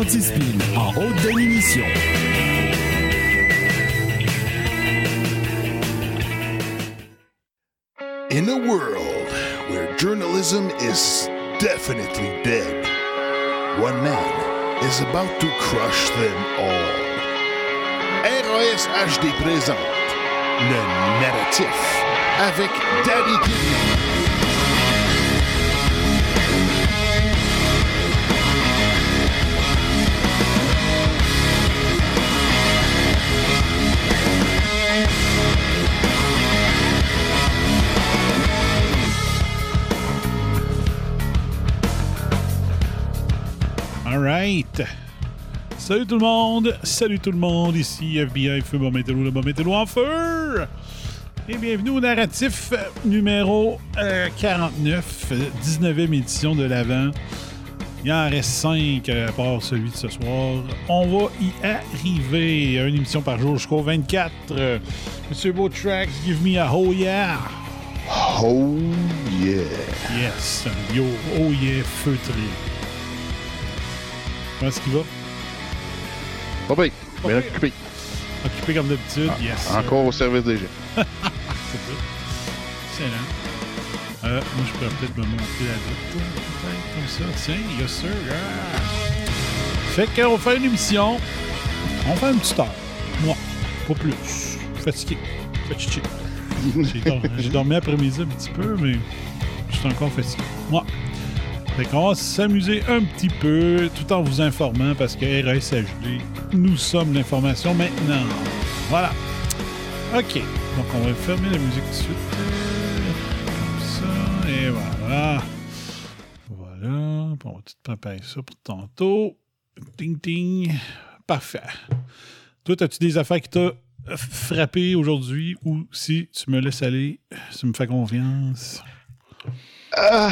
anti-spin en haute définition. In a world where journalism is definitely dead, one man is about to crush them all. RAS HD présente le narratif avec Danny Kidney. All right. Salut tout le monde. Salut tout le monde. Ici FBI Feu Bon Métello, le Bon Métello en feu. Et bienvenue au narratif numéro euh, 49, 19e édition de l'Avent. Il en reste 5 à part celui de ce soir. On va y arriver. Une émission par jour jusqu'au 24. Euh, Monsieur Beau Tracks, give me a oh yeah. Oh yeah. Yes. Yo, oh yeah, feutré. Comment est-ce qu'il va? Pas bien, bien occupé. Occupé comme d'habitude, Ah, yes. Encore au service des gens. C'est ça. Excellent. Euh, moi, je pourrais peut-être me monter la peut-être, comme ça. Tiens, yes sir. Ah. Fait qu'on fait une émission. On fait une petite heure. Moi, pas plus. Fatigué. Fatigué. J'ai dormi, j'ai dormi après-midi un petit peu, mais je suis encore fatigué. Moi. Fait qu'on va s'amuser un petit peu tout en vous informant parce que RSHD, nous sommes l'information maintenant. Voilà. OK. Donc, on va fermer la musique tout de suite. Comme ça. Et voilà. Voilà. On va tout préparer ça pour tantôt. Ting, ting. Parfait. Toi, as-tu des affaires qui t'ont frappé aujourd'hui ou si tu me laisses aller, tu me fais confiance? Ah,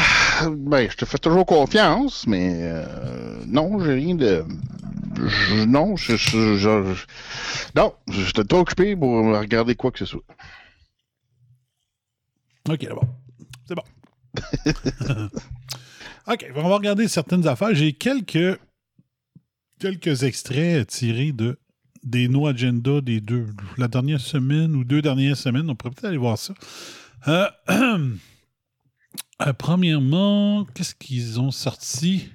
ben, je te fais toujours confiance, mais euh, non, j'ai rien de. je- non, je, je, je- je- non, trop occupé pour regarder quoi que ce soit. OK, d'abord. C'est bon. OK, on va regarder certaines affaires. J'ai quelques, quelques extraits tirés de des No Agenda des deux, la dernière semaine ou deux dernières semaines. On pourrait peut-être aller voir ça. Euh, euh, premièrement, qu'est-ce qu'ils ont sorti?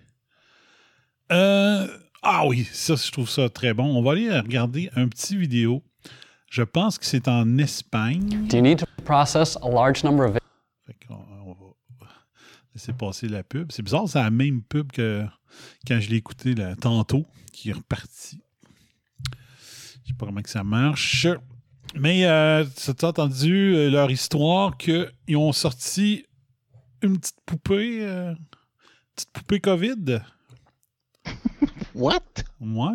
Euh, ah oui, ça, je trouve ça très bon. On va aller regarder un petit vidéo. Je pense que c'est en Espagne. Do you need to process a large number of Fait on va laisser passer la pub. C'est bizarre, c'est la même pub que quand je l'ai écouté là, tantôt, qui est reparti. Je sais pas comment que ça marche. Mais euh, tu as entendu euh, leur histoire qu'ils ont sorti une petite poupée, euh, petite poupée COVID? What? Moi.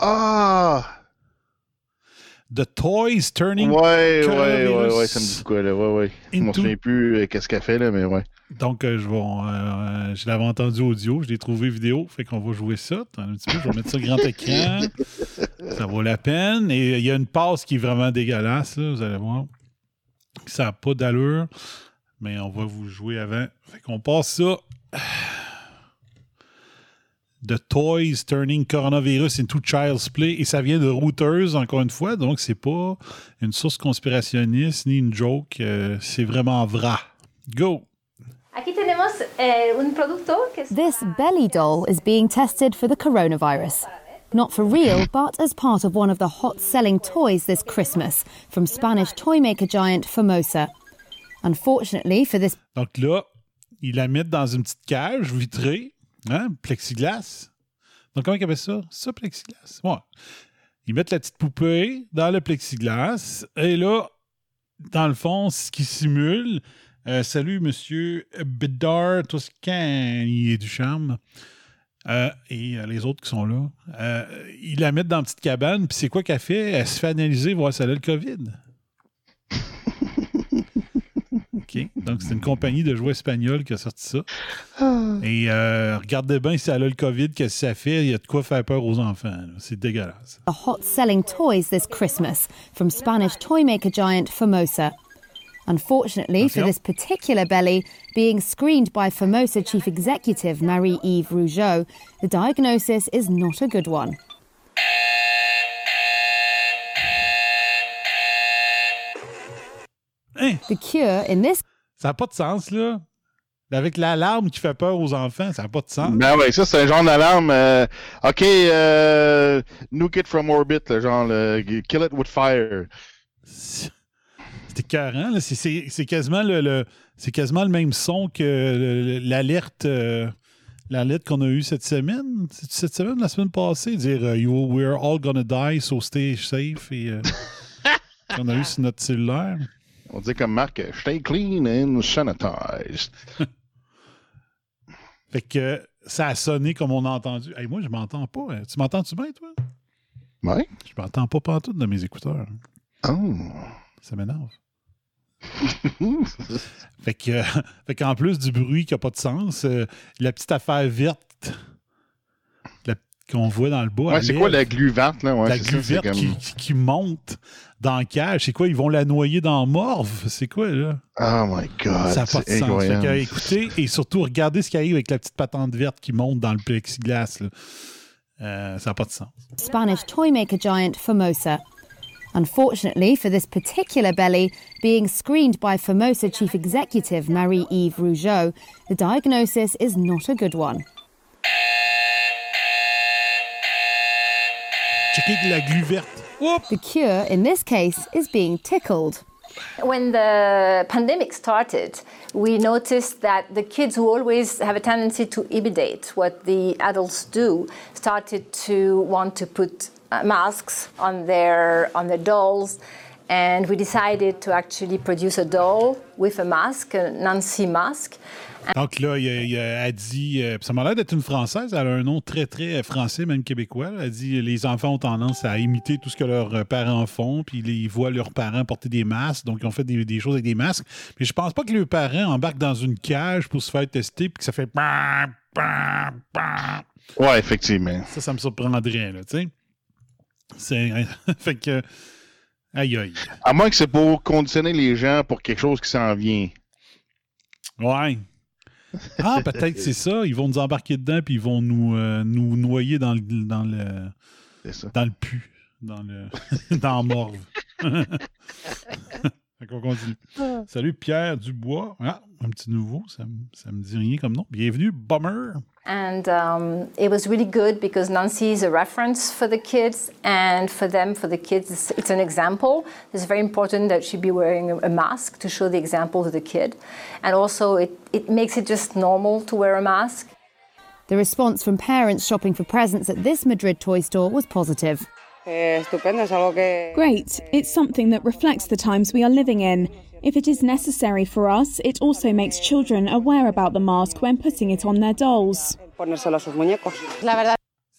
Ah! The Toys Turning. Ouais, ouais, ouais, ouais, ça me dit quoi, là, ouais, ouais. Je me into- souviens plus euh, qu'est-ce qu'elle fait, là, mais ouais. Donc, euh, je, vais, euh, je l'avais entendu audio, je l'ai trouvé vidéo, fait qu'on va jouer ça. Attends un petit peu, je vais mettre ça grand écran. Ça vaut la peine. Et il y a une passe qui est vraiment dégueulasse, là, vous allez voir. Ça n'a pas d'allure, mais on va vous jouer avant. Fait qu'on passe ça. The Toys Turning Coronavirus into Child's Play. Et ça vient de Reuters, encore une fois. Donc, c'est pas une source conspirationniste ni une joke. euh, c'est vraiment vrai. Go! Eh, This belly doll is being tested for the coronavirus. Not for real, but as part of one of the hot selling toys this Christmas from Spanish toy maker giant Formosa. Unfortunately for this Donc là, ils la mettent dans une petite cage vitrée, hein, plexiglas. Donc comment ils appellent ça? Ça, plexiglas? Ils mettent la petite poupée dans le plexiglas. Et là, dans le fond, ce qui simule, euh, salut monsieur Bédard Toscan, il est du charme. Euh, et euh, les autres qui sont là. Ils la mettent dans une petite cabane, puis c'est quoi qu'elle fait? Elle se fait analyser, voir si elle a le COVID. OK. Donc, c'est une compagnie de jouets espagnols qui a sorti ça. Et euh, regardez bien si elle a le COVID, qu'est-ce que ça fait. Il y a de quoi faire peur aux enfants. C'est dégueulasse. are hot selling toys this Christmas from Spanish toy maker giant Formosa. Unfortunately, for Attention. this particular belly, being screened by Formosa Chief Executive Marie Yves Rougeau, the diagnosis is not a good one. Hein? The cure in this Ça n'a pas de sens, là. Avec l'alarme qui fait peur aux enfants, ça n'a pas de sens. Ben ouais, ça, c'est un genre d'alarme. euh, OK, euh, nuke it from orbit, là, genre, le- kill it with fire. C'est écœurant, là. C'est- quasiment le, le- c'est quasiment le même son que le- le- l'alerte euh, l'alerte qu'on a eue cette semaine. C'est cette semaine, la semaine passée, dire euh, you, We're all gonna die, so stay safe et euh, qu'on a eu sur notre cellulaire. On dit comme Marc, stay clean and sanitized. Fait que ça a sonné comme on a entendu. Hey, moi, je m'entends pas. hein. Tu m'entends-tu bien, toi? Ouais. Je m'entends pas pantoute de mes écouteurs. Oh. Ça m'énerve. Fait que, euh, fait qu'en plus du bruit qui n'a pas de sens, euh, la petite affaire verte qu'on voit dans le bas. Ouais, c'est quoi la glu verte, là? Ouais, la glu verte comme- qui, qui- qui monte dans le cage? C'est quoi? Ils vont la noyer dans morve? C'est quoi, là? Oh my God. ça n'a pas de sens. Que, écoutez, et surtout, regardez ce qui arrive avec la petite patente verte qui monte dans le plexiglas. là. Euh, ça n'a pas de sens. Spanish toymaker giant Formosa. Unfortunately, for this particular belly, being screened by Formosa Chief Executive Marie Yves Rougeau, the diagnosis is not a good one. Checkez la glu verte. Oups! The cure in this case is being tickled. When the pandemic started, we noticed that the kids who always have a tendency to imitate what the adults do started to want to put uh, masks on their on their dolls. And we decided to actually produce a doll with a mask, a Nancy mask. Donc là, il, il- elle dit, euh, ça m'a l'air d'être une Française, elle a un nom très, très euh, français, même québécois. Elle dit les enfants ont tendance à imiter tout ce que leurs euh, parents font, puis ils voient leurs parents porter des masques, donc ils ont fait des, des choses avec des masques. Mais je pense pas que leurs parents embarquent dans une cage pour se faire tester, puis que ça fait... Ouais, effectivement. Ça, ça me surprendrait, là, tu sais. C'est... fait que... Aïe, aïe. À moins que c'est pour conditionner les gens pour quelque chose qui s'en vient. Ouais. Ah, peut-être c'est ça. Ils vont nous embarquer dedans puis ils vont nous, euh, nous noyer dans le, dans le, ça. dans le pu, dans le, dans la morve. Fait qu'on continue. Salut Pierre Dubois. Ah, un petit nouveau, ça, ça me dit rien comme nom. Bienvenue, Bummer. And um, it was really good because Nancy is a reference for the kids, and for them, for the kids, it's, it's an example. It's very important that she be wearing a, a mask to show the example to the kid. And also, it, it makes it just normal to wear a mask. The response from parents shopping for presents at this Madrid toy store was positive. Eh. Great. It's something that reflects the times we are living in. If it is necessary for us, it also makes children aware about the mask when putting it on their dolls.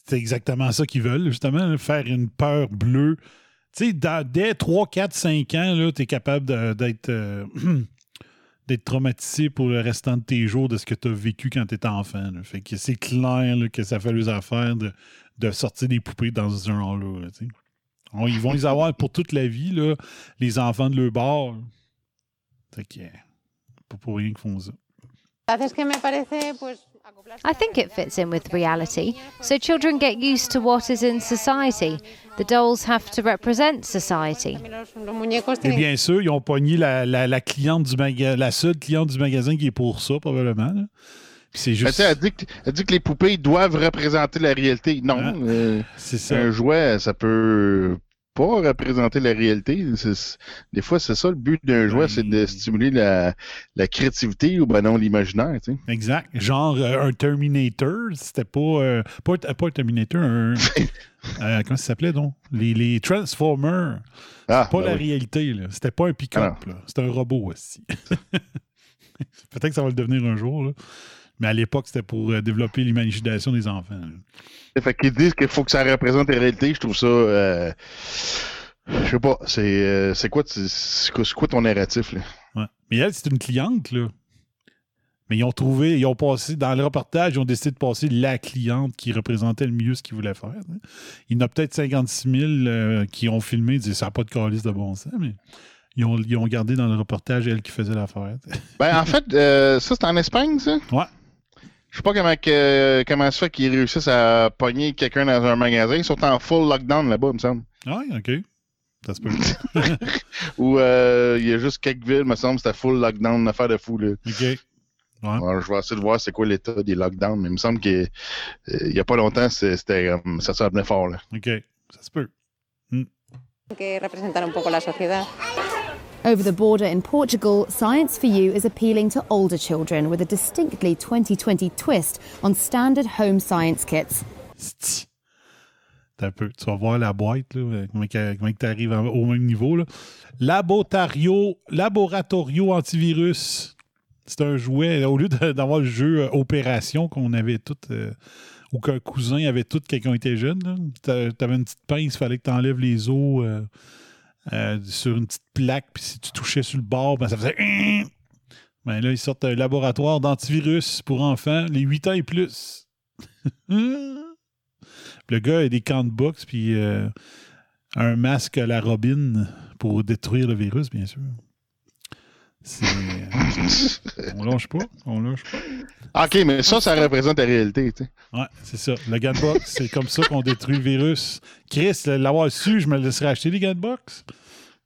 C'est exactement ça qu'ils veulent, justement, faire une peur bleue. Tu sais, dès 3, 4, 5 ans, tu es capable d'être euh, d'être traumatisé pour le restant de tes jours de ce que tu as vécu quand tu étais enfant. là. Fait que c'est clair là, que ça fait les affaires de, de sortir des poupées dans ce genre-là. là, tu sais. On- ils vont les avoir pour toute la vie, là, les enfants de leur bord. Fait que, pas pour rien qu'ils font ça. I think it fits in with reality, so children get used to what is in society. The dolls have to represent society. Muñecos Et bien sûr, ils ont pogné la, la, la cliente du maga- la seule cliente du magasin qui est pour ça, probablement. là. C'est Mais juste. elle, dit que, elle dit que les poupées doivent représenter la réalité. Non. Ah, euh, C'est ça. un jouet, ça peut pas représenter la réalité. Des fois, c'est ça le but d'un jouet, c'est de stimuler la, la créativité ou ben non l'imaginaire. Tu sais. Exact. Genre euh, un Terminator, c'était pas, euh, pas, un- pas un Terminator, un. euh, comment ça s'appelait donc? Les, les Transformers. Ah, Pas ben la oui. réalité, là. C'était pas un pick-up, là. C'était un robot aussi. Peut-être que ça va le devenir un jour, là. Mais à l'époque, c'était pour euh, développer l'imagination des enfants. Fait qu'ils disent qu'il faut que ça représente la réalité. Je trouve ça. euh, je sais pas. C'est euh, c'est quoi, quoi ton narratif là? Ouais. Mais elle, c'est une cliente, là. Mais ils ont trouvé, ils ont passé, dans le reportage, ils ont décidé de passer la cliente qui représentait le mieux ce qu'ils voulaient faire. hein. Il y en a peut-être 56 000 euh, qui ont filmé, ils disaient ça n'a pas de calice de bon sens, mais ils ont, ils ont gardé dans le reportage elle qui faisait l'affaire. Ben, en fait, euh, ça, c'est en Espagne, ça? Ouais. Je sais pas comment, que, comment ça fait qu'ils réussissent à pogner quelqu'un dans un magasin. Ils sont en full lockdown là-bas, il me semble. Ah, oui, OK. Ça se peut. Ou euh, il y a juste quelques villes, me semble, c'était full lockdown, une affaire de fou. Là. OK. Ouais. Alors, je vais essayer de voir c'est quoi l'état des lockdowns, mais il me semble qu'il n'y a pas longtemps, c'était, euh, ça s'en venait fort. Là. OK. Ça se peut. Que representar un poco la sociedad. Over the border in Portugal, Science for You is appealing to older children with a distinctly 2020 twist on standard home science kits. Un peu. Tu vas voir la boîte, là, comment tu arrives au même niveau. Là. Laboratorio, laboratorio antivirus. C'est un jouet. Au lieu d'avoir le jeu euh, Opération qu'on avait tout, euh, ou qu'un cousin avait tout quand on était jeune, là. T'a- t'avais une petite pince, il fallait que tu enlèves les os euh, euh, sur une petite plaque, puis si tu touchais sur le bord, ben, ça faisait. Ben là, ils sortent un laboratoire d'antivirus pour enfants, les 8 ans et plus. Le gars a des camps de boxe, puis euh, un masque à la robine pour détruire le virus, bien sûr. C'est. euh, on lâche pas. On lâche pas. OK, mais ça, ça représente la réalité. Tu sais. Ouais, c'est ça. Le gun box, c'est comme ça qu'on détruit le virus. Chris, l'avoir su, je me laisserais acheter des gun box.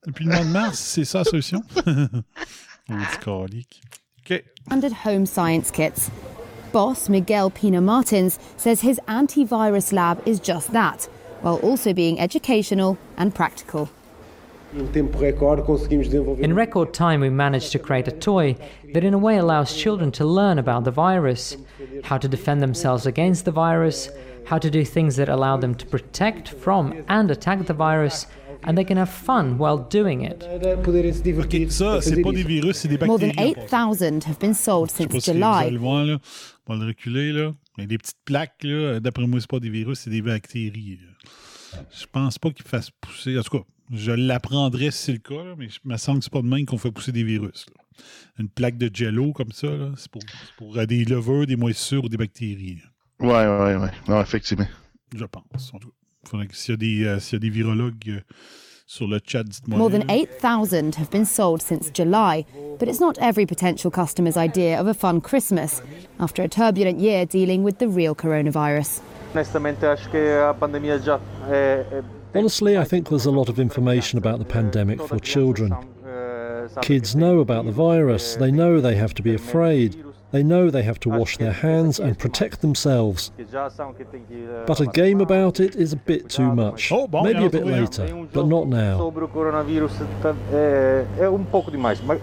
Depuis le mois de mars, c'est ça la solution. Oh, petit calique. OK. Standard home science kits. Boss Miguel Pina Martins says his antivirus lab is just that, while also being educational and practical. Um in um record time, we managed to create a toy that, in a way, allows children to learn about the virus, how to defend themselves against the virus, how to do things that allow them to protect from and attack the virus, and they can have fun while doing it. Poderem se divertir. Ça, c'est pas des virus, c'est des More than 8,000 have been sold Je sais pas since si vous allez July. le voir, là. On va le reculer, là. Il y a des petites plaques, là. D'après moi, c'est pas des virus, c'est des bactéries. là. Je pense pas qu'ils fassent pousser. En tout cas, je l'apprendrais si c'est le cas, là, mais je me semble que c'est pas de même qu'on fait pousser des virus. là. Une plaque de jello comme ça, c'est pour, pour euh, des levures, des moisissures ou des bactéries. là. Ouais, ouais, ouais. Non, effectivement. Je pense. En tout cas, s'il y a des, euh, s'il y a des virologues euh, sur le chat, dites-moi. More than là. 8,000 have been sold since July, but it's not every potential customer's idea of a fun Christmas after a turbulent year dealing with the real coronavirus. Honestamente, acho que a pandemia já é, é Honestly, I think there's a lot of information about the pandemic for children. Kids know about the virus, they know they have to be afraid, they know they have to wash their hands and protect themselves. que já são que tem que eh, But a game about it is a bit too much. Maybe a bit later, um but not now. Sobre o coronavírus tá- é, é um pouco demais, mas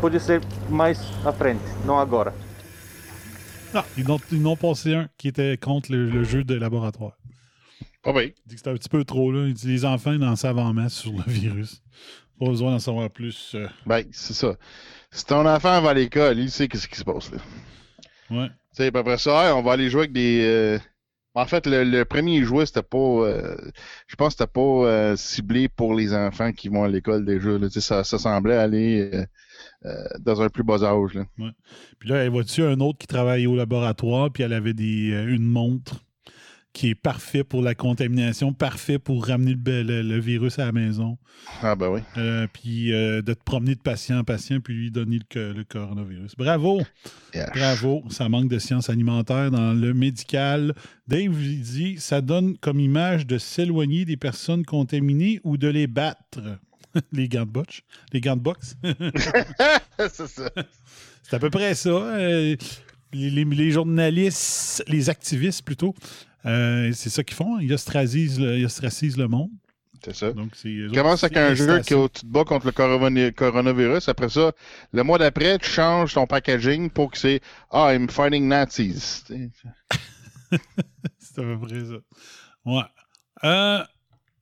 pode ser mais à frente, não agora. Non, ils n'ont, ils n'ont passé un qui était contre le, le jeu de laboratoire. Pas bien. Il dit que c'était un petit peu trop, là. Il dit les enfants, ils en savent en masse sur le virus. Pas besoin d'en savoir plus. euh. Ben, c'est ça. Si ton enfant va à l'école, il sait qu'est-ce qui se passe là. Ouais. Tu sais, après ça, on va aller jouer avec des. euh, En fait, le, le premier jouet, c'était pas. euh, Je pense que c'était pas ciblé pour les enfants qui vont à l'école déjà. là. Ça semblait aller euh, dans un plus bas âge. Là. Ouais. Puis là, elle voit-tu un autre qui travaille au laboratoire, puis elle avait des, euh, une montre qui est parfait pour la contamination, parfait pour ramener le, le- le virus à la maison. Ah, ben oui. Euh, puis euh, de te promener de patient en patient, puis lui donner le, co- le coronavirus. Bravo! Bravo! Ça manque de sciences alimentaires dans le médical. Dave dit ça donne comme image de s'éloigner des personnes contaminées ou de les battre. les gants de boxe. Les gants de boxe. c'est ça. C'est à peu près ça. Euh, les, les- les journalistes, les activistes plutôt, euh, c'est ça qu'ils font. Ils ostracisent le, ils ostracisent le monde. C'est ça. Donc, Tu commences avec un jeu que tu te bats contre le corona- coronavirus. Après ça, le mois d'après, tu changes ton packaging pour que c'est Ah, I'm fighting Nazis. C'est à peu près ça. Ouais. Euh,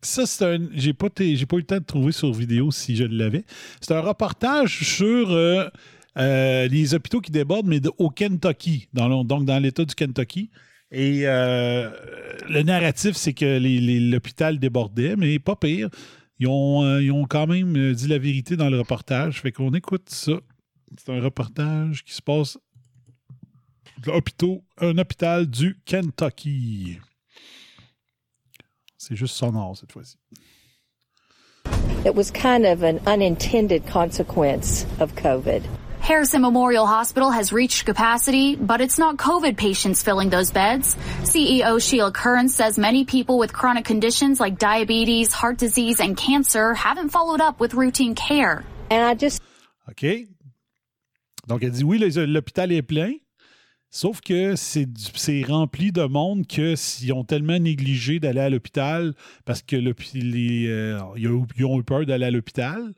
ça, c'est un. J'ai pas, pas eu le temps de trouver sur vidéo si je l'avais. C'est un reportage sur euh, euh, les hôpitaux qui débordent, mais au Kentucky, donc dans l'État du Kentucky. Et euh, le narratif, c'est que l'hôpital débordait, mais pas pire. Ils ont, quand même dit la vérité dans le reportage. Fait qu'on écoute ça. C'est un reportage qui se passe l'hôpital, un hôpital du Kentucky. C'est juste sonore cette fois-ci. It was kind of an unintended consequence of COVID. Harrison Memorial Hospital has reached capacity, but it's not COVID patients filling those beds. CEO Sheila Curran says many people with chronic conditions like diabetes, heart disease, and cancer haven't followed up with routine care. And I just OK. Donc, elle dit oui, l'hôpital est plein, sauf que c'est rempli de monde que s'ils ont tellement négligé d'aller à l'hôpital parce que euh, ils ont eu peur d'aller à l'hôpital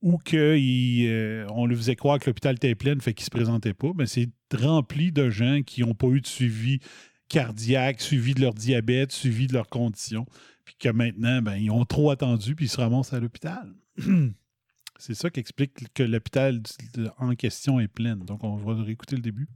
ou qu'on lui faisait croire que l'hôpital était plein, fait qu'ils ne se présentaient pas, mais c'est rempli de gens qui n'ont pas eu de suivi cardiaque, suivi de leur diabète, suivi de leurs conditions, puis que maintenant, ben, ils ont trop attendu, puis ils se ramassent à l'hôpital. C'est ça qui explique que l'hôpital en question est plein. Donc, on va réécouter le début.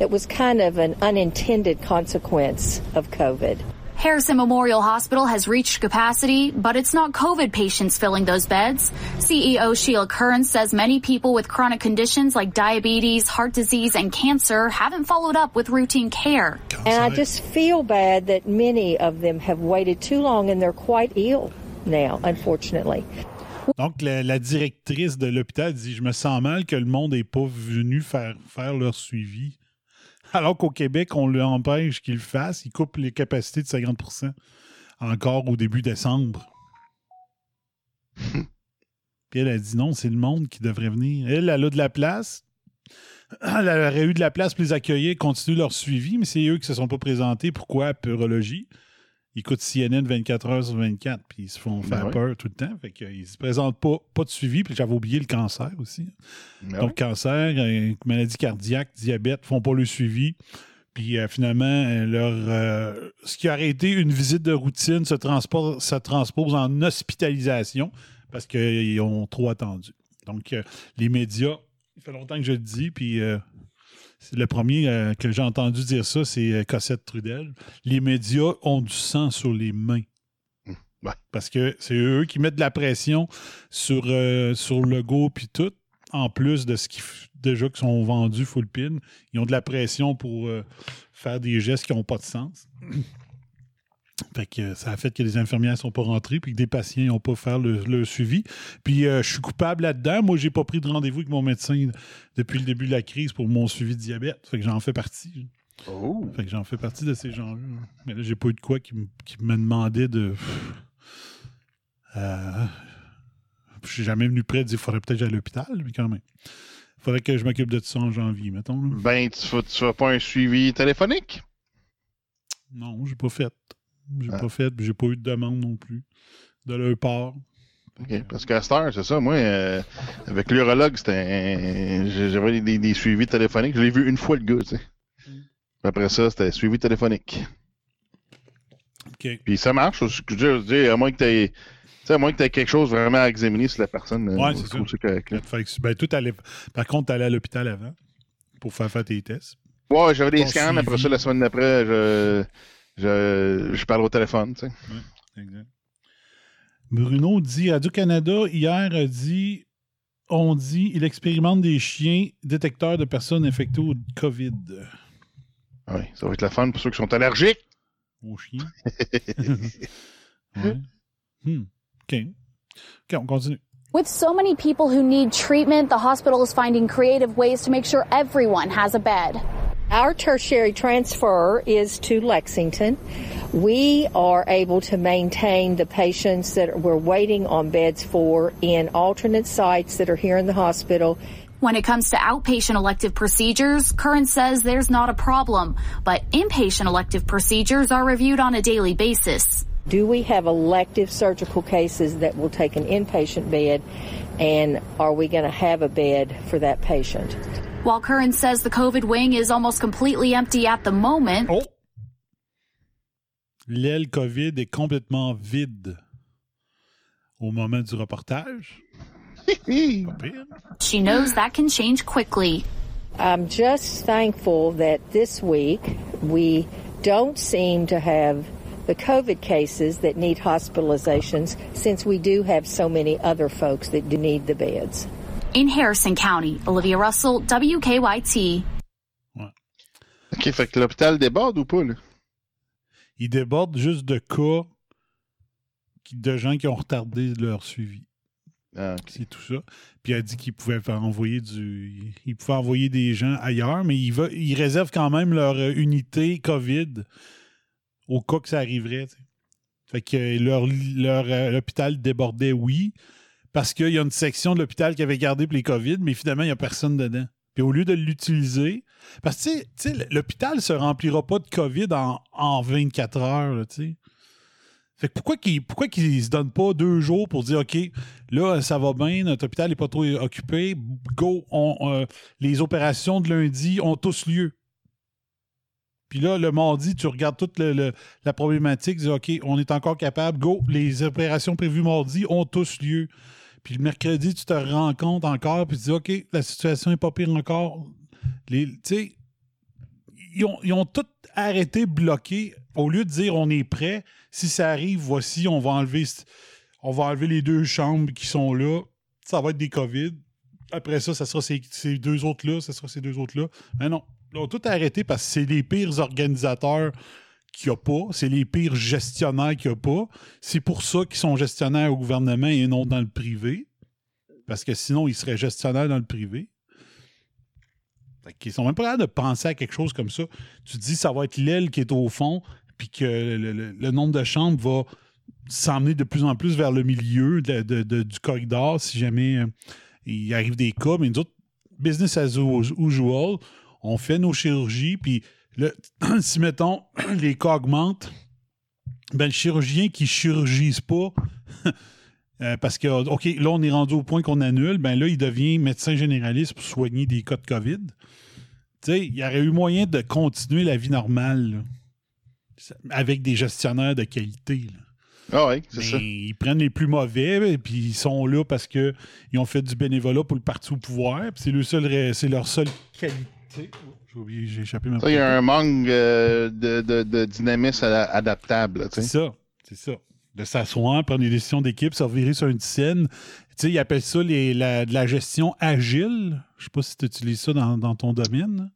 it was kind of an unintended consequence of COVID. Harrison Memorial Hospital has reached capacity, but it's not COVID patients filling those beds. CEO Sheila Curran says many people with chronic conditions like diabetes, heart disease, and cancer haven't followed up with routine care. And I just feel bad that many of them have waited too long and they're quite ill now, unfortunately. Donc, la, la directrice de l'hôpital dit Je me sens mal que le monde n'ait pas venu faire, faire leur suivi. Alors qu'au Québec, on l'empêche qu'il le fasse. Il coupe les capacités de 50% encore au début décembre. Puis elle a dit non, c'est le monde qui devrait venir. Elle, elle a de la place. Elle aurait eu de la place pour les accueillir, continuer leur suivi, mais c'est eux qui se sont pas présentés. Pourquoi? Purologie. Ils écoutent CNN 24 heures sur 24, puis ils se font faire Ben ouais. peur tout le temps. Fait qu'ils se présentent pas, pas de suivi, puis j'avais oublié le cancer aussi. Ben Donc, cancer, euh, maladie cardiaque, diabète, font pas le suivi. Puis euh, finalement, euh, leur, euh, ce qui aurait été une visite de routine se, transpose, se transpose en hospitalisation parce qu'ils ont trop attendu. Donc, euh, les médias, il fait longtemps que je le dis, puis le premier euh, que j'ai entendu dire ça, c'est euh, Cossette Trudel. Les médias ont du sang sur les mains. Parce que c'est eux qui mettent de la pression sur, euh, sur le go puis tout, en plus de ce qui déjà qui sont vendus full pin. Ils ont de la pression pour euh, faire des gestes qui n'ont pas de sens. Fait que ça a fait que les infirmières ne sont pas rentrées puis que des patients n'ont pas fait le, le suivi. Puis euh, je suis coupable là-dedans. Moi, j'ai pas pris de rendez-vous avec mon médecin depuis le début de la crise pour mon suivi de diabète. Fait que j'en fais partie. Fait que j'en fais partie de ces gens-là. Mais là, j'ai pas eu de quoi qui, me- qui me demandait de. Euh, je suis jamais venu près de dire qu'il faudrait peut-être j'aille à l'hôpital, mais quand même. Il faudrait que je m'occupe de ça en janvier, mettons. là. Ben, tu tu fais pas un suivi téléphonique? Non, j'ai pas fait. J'ai Ah. pas fait, j'ai pas eu de demande non plus de leur part. Parce qu'à cette heure, c'est ça. Moi, euh, avec l'urologue, c'était. J'avais des, suivis téléphoniques. Je l'ai vu une fois, le gars, tu sais. Mm. Après ça, c'était suivi téléphonique. Puis ça marche. Je veux dire, à moins que tu aies. Tu sais, à moins que tu aies quelque chose vraiment à examiner sur la personne. euh, je c'est ça. que ben, tout allait- Par contre, t'allais à l'hôpital avant pour faire faire tes tests. Ouais, j'avais des scans. suivi. Après ça, la semaine d'après, je, je, je parle au téléphone, tu sais. Exact. Bruno dit Radio-Canada, hier, a dit on dit il expérimente des chiens détecteurs de personnes infectées au COVID. Oui, ça va être la fun pour ceux qui sont allergiques. Aux chiens. Ouais. Hmm. OK. OK, on continue. With so many people who need treatment, the hospital is finding creative ways to make sure everyone has a bed. Our tertiary transfer is to Lexington. We are able to maintain the patients that we're waiting on beds for in alternate sites that are here in the hospital. When it comes to outpatient elective procedures, Curran says there's not a problem, but inpatient elective procedures are reviewed on a daily basis. Do we have elective surgical cases that will take an inpatient bed? And are we going to have a bed for that patient? While Curran says the COVID wing is almost completely empty at the moment, oh. L'aile COVID est complètement vide au moment du reportage. She knows that can change quickly. I'm just thankful that this week we don't seem to have the COVID cases that need hospitalizations since we do have so many other folks that do need the beds. In Harrison County, Olivia Russell, WKYT. OK, fait que l'hôpital déborde ou pas, là? Il déborde juste de cas qui- de gens qui ont retardé leur suivi. C'est tout ça. Puis il a dit qu'il pouvait faire envoyer du. Il pouvait envoyer des gens ailleurs, mais il, va, il réserve quand même leur euh, unité COVID au cas que ça arriverait. Fait que leur, leur euh, l'hôpital débordait, oui, parce qu'il y a une section de l'hôpital qui avait gardé pour les COVID, mais finalement, il n'y a personne dedans. Puis au lieu de l'utiliser, parce que tu sais, l'hôpital se remplira pas de COVID en, en 24 heures, tu sais. Fait que pourquoi qu'ils pourquoi se donnent pas deux jours pour dire OK, là, ça va bien, notre hôpital n'est pas trop occupé, go, on, euh, les opérations de lundi ont tous lieu. Puis là, le mardi, tu regardes toute la problématique, dis OK, on est encore capable, go, les opérations prévues mardi ont tous lieu. Puis le mercredi, tu te rends compte encore, puis tu dis OK, la situation n'est pas pire encore. Les- ils ont, ils ont tout arrêté, bloqué. Au lieu de dire on est prêt, si ça arrive, voici, on va enlever, on va enlever les deux chambres qui sont là. Ça va être des COVID. Après ça, ça sera ces, ces deux autres-là, ça sera ces deux autres-là. Mais non, ils ont tout arrêté parce que c'est les pires organisateurs qu'il n'y a pas. C'est les pires gestionnaires qu'il n'y a pas. C'est pour ça qu'ils sont gestionnaires au gouvernement et non dans le privé. Parce que sinon, ils seraient gestionnaires dans le privé. Qu'ils sont même pas capables de penser à quelque chose comme ça. Tu te dis ça va être l'aile qui est au fond, puis que le, nombre de chambres va s'emmener de plus en plus vers le milieu de- du corridor si jamais euh, il arrive des cas. Mais nous autres, business as usual, on fait nos chirurgies, puis si mettons les cas augmentent, ben, le chirurgien qui chirurgise pas, euh, parce que, OK, là, on est rendu au point qu'on annule, ben là, il devient médecin généraliste pour soigner des cas de COVID. Tu sais, il y aurait eu moyen de continuer la vie normale là, avec des gestionnaires de qualité. là. Ah oui, c'est ça. Ils prennent les plus mauvais, et puis ils sont là parce qu'ils ont fait du bénévolat pour le parti au pouvoir, puis c'est le seul, ré- c'est leur seule qualité. J'ai oublié, j'ai échappé ma Ça, il y a un manque euh, de, de, de dynamisme ada- adaptable. C'est ça, c'est ça. De s'asseoir, prendre des décisions d'équipe, se revirer sur une scène. Tu sais, ils appellent ça les- la, de la gestion agile. Je sais pas si tu utilises ça dans, dans ton domaine.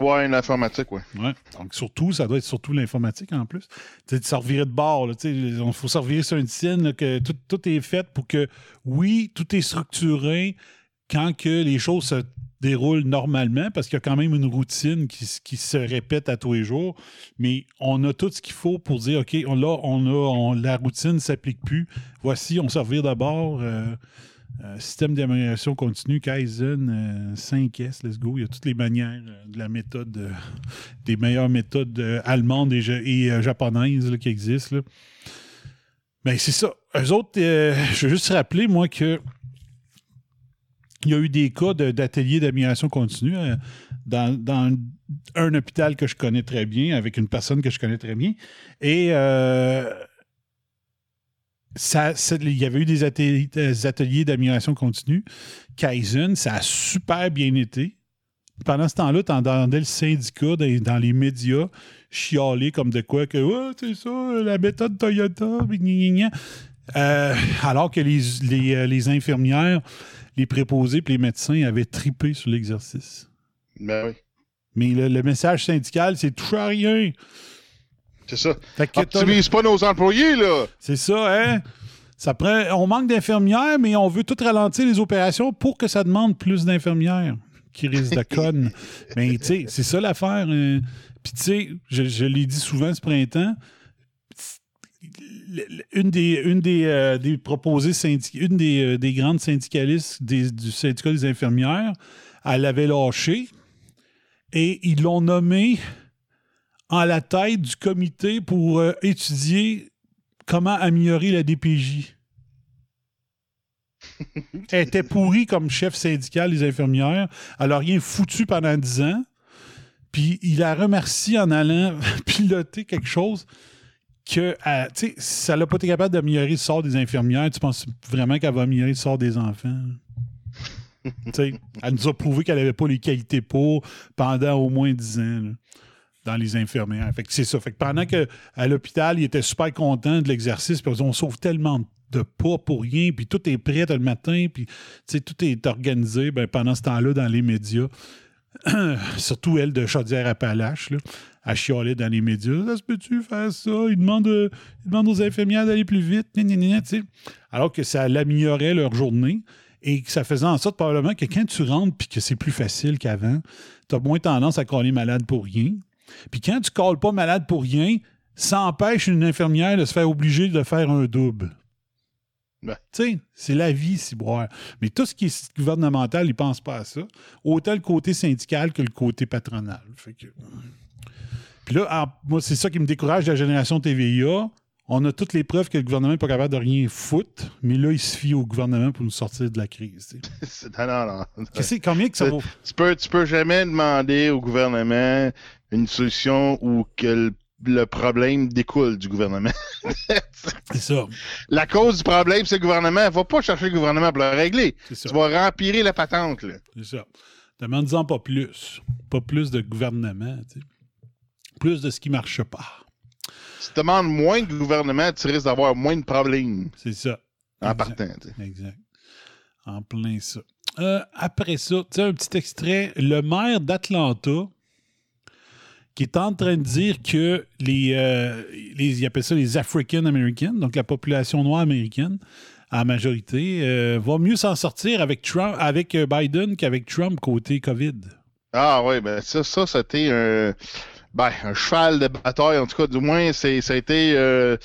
Ouais, l'informatique, ouais. Ouais. Donc, surtout, ça doit être surtout l'informatique en plus. Tu sais, de se revirer de bord. là, tu sais, Il faut se revirer sur une scène, là, que tout, tout est fait pour que, oui, tout est structuré quand que les choses se déroulent normalement, parce qu'il y a quand même une routine qui, se répète à tous les jours. Mais on a tout ce qu'il faut pour dire, OK, on, là, la routine ne s'applique plus. Voici, on se d'abord. euh, euh, système d'amélioration continue, Kaizen, euh, 5S, let's go. Il y a toutes les manières euh, de la méthode, euh, des meilleures méthodes euh, allemandes et, ja- et, euh, japonaises qui existent. là. Ben, c'est ça. Eux autres, euh, je veux juste rappeler, moi, que il y a eu des cas de- d'ateliers d'amélioration continue euh, dans, un hôpital que je connais très bien, avec une personne que je connais très bien. Et euh, ça, il y avait eu des ateliers, d'amélioration continue. Kaizen, ça a super bien été. Pendant ce temps-là, tu entendais le syndicat dans, les médias chialer comme de quoi que ouais, c'est ça, la méthode Toyota. Euh, alors que les infirmières, les préposés et les médecins avaient tripé sur l'exercice. Ben oui. Mais le, le message syndical, c'est touche à rien. C'est ça. Optimise pas nos employés, là. C'est ça, hein? Ça prend, on manque d'infirmières, mais on veut tout ralentir les opérations pour que ça demande plus d'infirmières qui risquent de connes. Mais tu sais, c'est ça l'affaire. hein. Puis tu sais, je, je l'ai dit souvent ce printemps, une des, une des, euh, des proposées syndic- une des, euh, des grandes syndicalistes des- du syndicat des infirmières, elle avait lâché et ils l'ont nommée en la tête du comité pour euh, étudier comment améliorer la DPJ. Elle était pourrie comme chef syndical des infirmières. Elle n'a rien foutu pendant 10 ans. Puis il la remercie en allant piloter quelque chose que, euh, sais, si elle n'a pas été capable d'améliorer le sort des infirmières, tu penses vraiment qu'elle va améliorer le sort des enfants? Elle nous a prouvé qu'elle n'avait pas les qualités pour pendant au moins 10 ans dans les infirmières. Fait que c'est ça. Fait que pendant qu'à l'hôpital, il était super content de l'exercice, puis on sauve tellement de pas pour rien, puis tout est prêt le matin, puis tout est organisé. Ben, pendant ce temps-là, dans les médias, surtout elle de Chaudière-Appalaches, à chialer dans les médias. Ça se peut-tu faire ça? Ils demandent, euh, ils demandent aux infirmières d'aller plus vite. Gna, gna, gna, tu sais. Alors que ça l'améliorait leur journée et que ça faisait en sorte probablement que quand tu rentres puis que c'est plus facile qu'avant, tu as moins tendance à coller malade pour rien. Puis quand tu colles pas malade pour rien, ça empêche une infirmière de se faire obliger de faire un double. Ben. Tu sais, c'est la vie, si boire. Mais tout ce qui est gouvernemental, ils ne pensent pas à ça. Autant le côté syndical que le côté patronal. Fait que... Puis là, en- moi, c'est ça qui me décourage de la génération TVA. On a toutes les preuves que le gouvernement n'est pas capable de rien foutre, mais là, il se fie au gouvernement pour nous sortir de la crise. Non, non, non. Qu'est-ce combien que ça vaut? Tu peux, tu peux jamais demander au gouvernement une solution où que le, le problème découle du gouvernement. c'est ça. La cause du problème, c'est le gouvernement. Va pas chercher le gouvernement pour le régler. ça. Tu vas rempirer la patente. Là. C'est ça. Demande-en pas plus. Pas plus de gouvernement. tu sais. Plus de ce qui marche pas. Si tu demandes moins de gouvernement, tu risques d'avoir moins de problèmes. C'est ça. En Exact. partant. Exact. En plein ça. Euh, après ça, tu sais, un petit extrait. Le maire d'Atlanta qui est en train de dire que les, euh, les il appelle ça les African Americans, donc la population noire américaine, en majorité, euh, va mieux s'en sortir avec, Trump, avec euh, Biden qu'avec Trump côté COVID. Ah oui, ben ça, ça, c'était un, ben, un cheval de bataille. En tout cas, du moins, c'est, ça a été euh,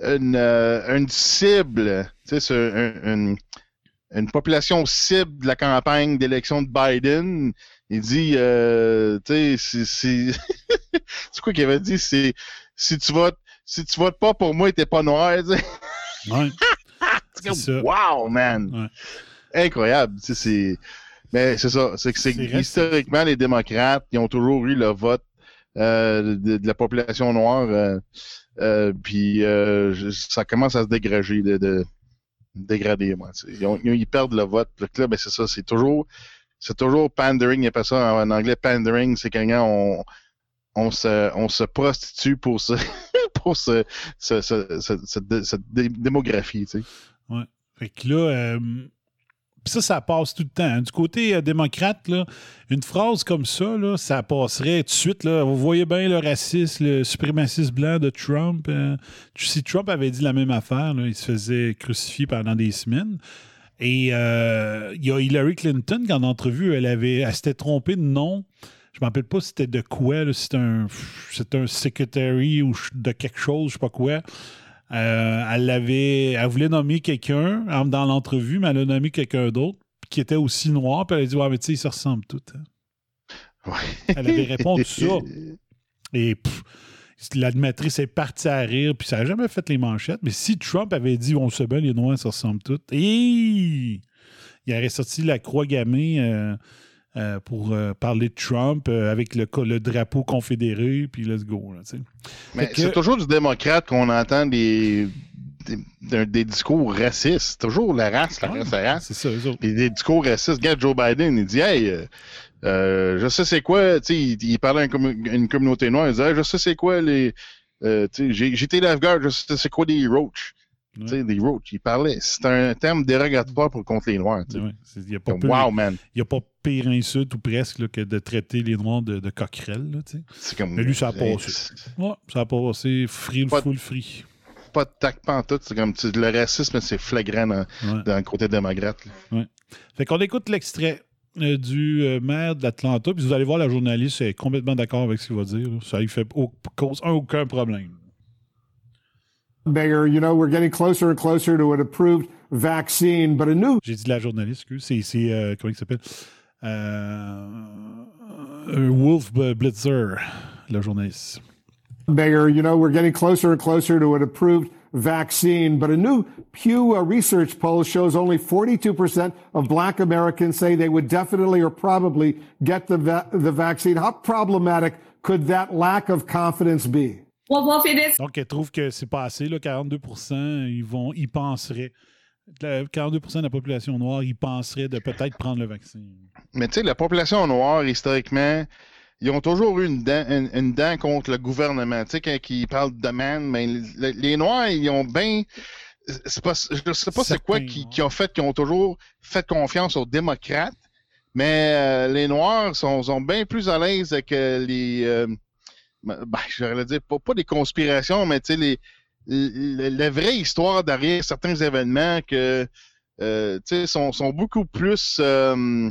une, euh, une cible. Tu sais, une, une population cible de la campagne d'élection de Biden. Il dit, euh, tu sais, c'est, quoi qu'il avait dit? C'est, si tu votes, si tu votes pas pour moi, t'es pas noir. Ouais. C'est wow, man! Incroyable. Tu sais, c'est... Mais c'est ça. C'est que c'est historiquement, les démocrates, ils ont toujours eu le vote de, la population noire. euh, euh, puis euh, ça commence à se dégrader, de, de- dégrader, moi. Ils, perdent le vote. Là, ben, c'est ça. C'est toujours, c'est toujours pandering. Il appelle ça en, anglais pandering. C'est quand on, on se, on se prostitue pour pour ce, ce- ce- ce- cette, dé- cette dé- démographie, tu sais. Là, euh, pis ça, ça passe tout le temps. hein. Du côté euh, démocrate, là, une phrase comme ça, là, ça passerait tout de suite. Là, vous voyez bien le racisme, le suprémaciste blanc de Trump. euh, si Trump avait dit la même affaire, là, il se faisait crucifier pendant des semaines. Et euh, il y a Hillary Clinton, qui en entrevue, elle avait, elle s'était trompée de nom. Je ne rappelle pas si c'était de quoi, si c'était un, un secretary ou de quelque chose, je sais pas quoi. Euh, elle l'avait, elle voulait nommer quelqu'un dans l'entrevue, mais elle a nommé quelqu'un d'autre qui était aussi noir. Puis elle a dit Ouais, mais tu sais, ils se ressemblent tous. hein. Elle avait répondu ça. Et pff, l'admettrice est partie à rire, puis ça n'a jamais fait les manchettes. Mais si Trump avait dit On sait bien, les noirs se ressemblent tous, et il aurait sorti la croix gammée. euh, euh, pour euh, parler de Trump euh, avec le, drapeau confédéré, puis let's go. là. Mais que- c'est toujours du démocrate qu'on entend des, des, discours racistes. Toujours la race, la race, la race. C'est ça, eux autres. Puis des discours racistes. Regarde Joe Biden, il dit Hey, je sais c'est quoi, tu sais, il, il parlait à une, commu- une communauté noire, il disait Hey, je sais c'est quoi les. j'étais lifeguard, je sais c'est quoi des roaches. Tu sais, des roaches, il parlait. C'est un terme dérogatoire pour contre les noirs. Ouais, a wow. Il n'y a pas pire insulte ou presque là, que de traiter les Noirs de, de coquerelles. C'est comme. Mais lui, ça a passé. Ouais, ça a passé free, Pas full free. Pas de tac pantoute, c'est comme le racisme, c'est flagrant dans, dans le côté démocrate. Fait qu'on écoute l'extrait euh, du euh, maire de l'Atlanta, puis vous allez voir, la journaliste est complètement d'accord avec ce qu'il va dire. là. Ça lui fait au- cause un aucun problème. Mayor, you know, we're getting closer and closer to an approved vaccine, but a new J'ai dit la journaliste, excuse. C'est, c'est, euh, comment il s'appelle? Euh, euh, Wolf Blitzer, le journaliste. Mayor, you know, we're getting closer and closer to an approved vaccine, but a new Pew uh, Research poll shows only 42% of black Americans say they would definitely or probably get the, va- the vaccine. How problematic could that lack of confidence be? Donc, elle trouve que c'est pas assez, là, 42 ils, vont, ils penseraient. la- 42% de la population noire, ils penseraient de peut-être prendre le vaccin. Mais tu sais, la population noire, historiquement, ils ont toujours eu une dent, une, une dent contre le gouvernement. Tu sais, quand ils parlent de man, mais les, les Noirs, ils ont bien. c'est Pas, je sais pas c'est quoi qui, qui ont fait, qui ont toujours fait confiance aux démocrates, mais euh, les Noirs sont, sont bien plus à l'aise avec euh, les, euh, ben, j'aurais dire, pas, pas des conspirations, mais tu sais, les, les- la vraie histoire derrière certains événements que, euh, tu sais, sont, sont beaucoup plus euh,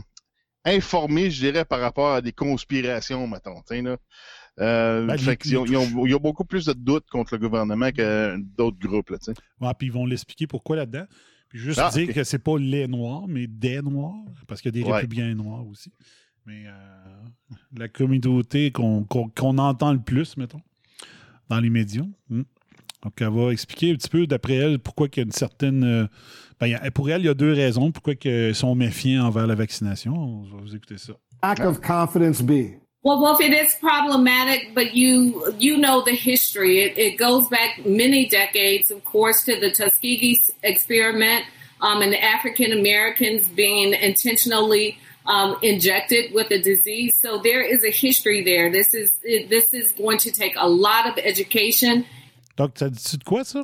informés, je dirais, par rapport à des conspirations, mettons, tu sais, là. Euh, Ben, fait ont- ils ont- il y a beaucoup plus de doutes contre le gouvernement que d'autres groupes, là, tu sais. Ouais, puis ils vont l'expliquer pourquoi là-dedans. Puis juste Ah, dire ok. que c'est pas les noirs, mais des noirs, parce qu'il y a des Ouais. républicains noirs aussi. Mais euh, la communauté qu'on qu'on- qu'on entend le plus, mettons, dans les médias. Hmm. Donc, elle va expliquer un petit peu, d'après elle, pourquoi il y a une certaine... euh, ben, pour elle, il y a deux raisons pourquoi ils sont méfiants envers la vaccination. On va vous écouter ça. Lack of confidence be? Well, Wolf, it is problematic, but you you know the history. It, it goes back many decades, of course, to the Tuskegee s- experiment um, and the African Americans being intentionally um, injected with a disease. So there is a history there. This is it, this is going to take a lot of education. Donc, ça dit de quoi, ça?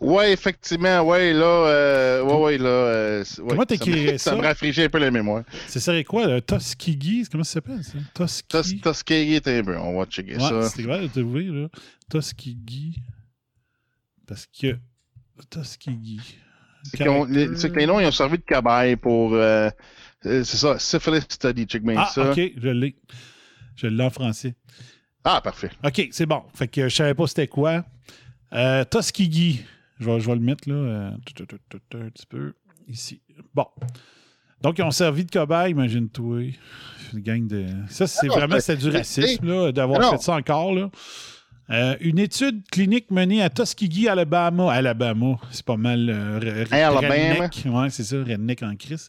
Ouais, effectivement, ouais, là, euh, ouais, ouais, là. euh, ouais, Comment ça me- t'écrirais ça? Ça? me rafraîchit un peu la mémoire. C'est serait quoi, le Tuskegee? Comment ça s'appelle, ça? Tuskegee? Tus- Tuskegee? Est un peu, on va checker Ouais, ça. c'est vrai, t'as vu, là. Tuskegee. Parce que. Tuskegee. C'est que les noms, ils ont servi de cabaye pour. euh, c'est ça, Syphilis Study, check bien Ah, ça? ok, je l'ai. Je l'ai en français. Ah, parfait. Ok, c'est bon. Fait que je savais pas c'était quoi. Euh, Tuskegee. Je vais, je vais le mettre là. euh, un petit peu. Ici. Bon. Donc, ils ont servi de cobaye, imagine-toi. Une gang de. Ça, c'est Ah vraiment c'est- du racisme, là, d'avoir fait ça encore, là. Euh, une étude clinique menée à Tuskegee, Alabama. Alabama, c'est pas mal. euh, Hey, redneck. Ouais, c'est ça, redneck en crise.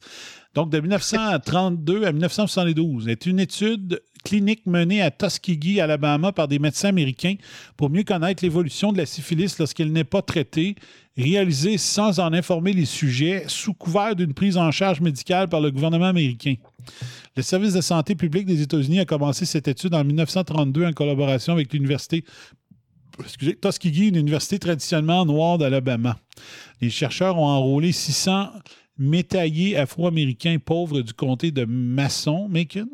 Donc, de 1932 à 1972, est une étude clinique menée à Tuskegee, Alabama, par des médecins américains pour mieux connaître l'évolution de la syphilis lorsqu'elle n'est pas traitée, réalisée sans en informer les sujets, sous couvert d'une prise en charge médicale par le gouvernement américain. Le service de santé publique des États-Unis a commencé cette étude en 1932 en collaboration avec l'université excusez, Tuskegee, une université traditionnellement noire d'Alabama. Les chercheurs ont enrôlé 600 métaillés afro-américains pauvres du comté de Mason, Macon,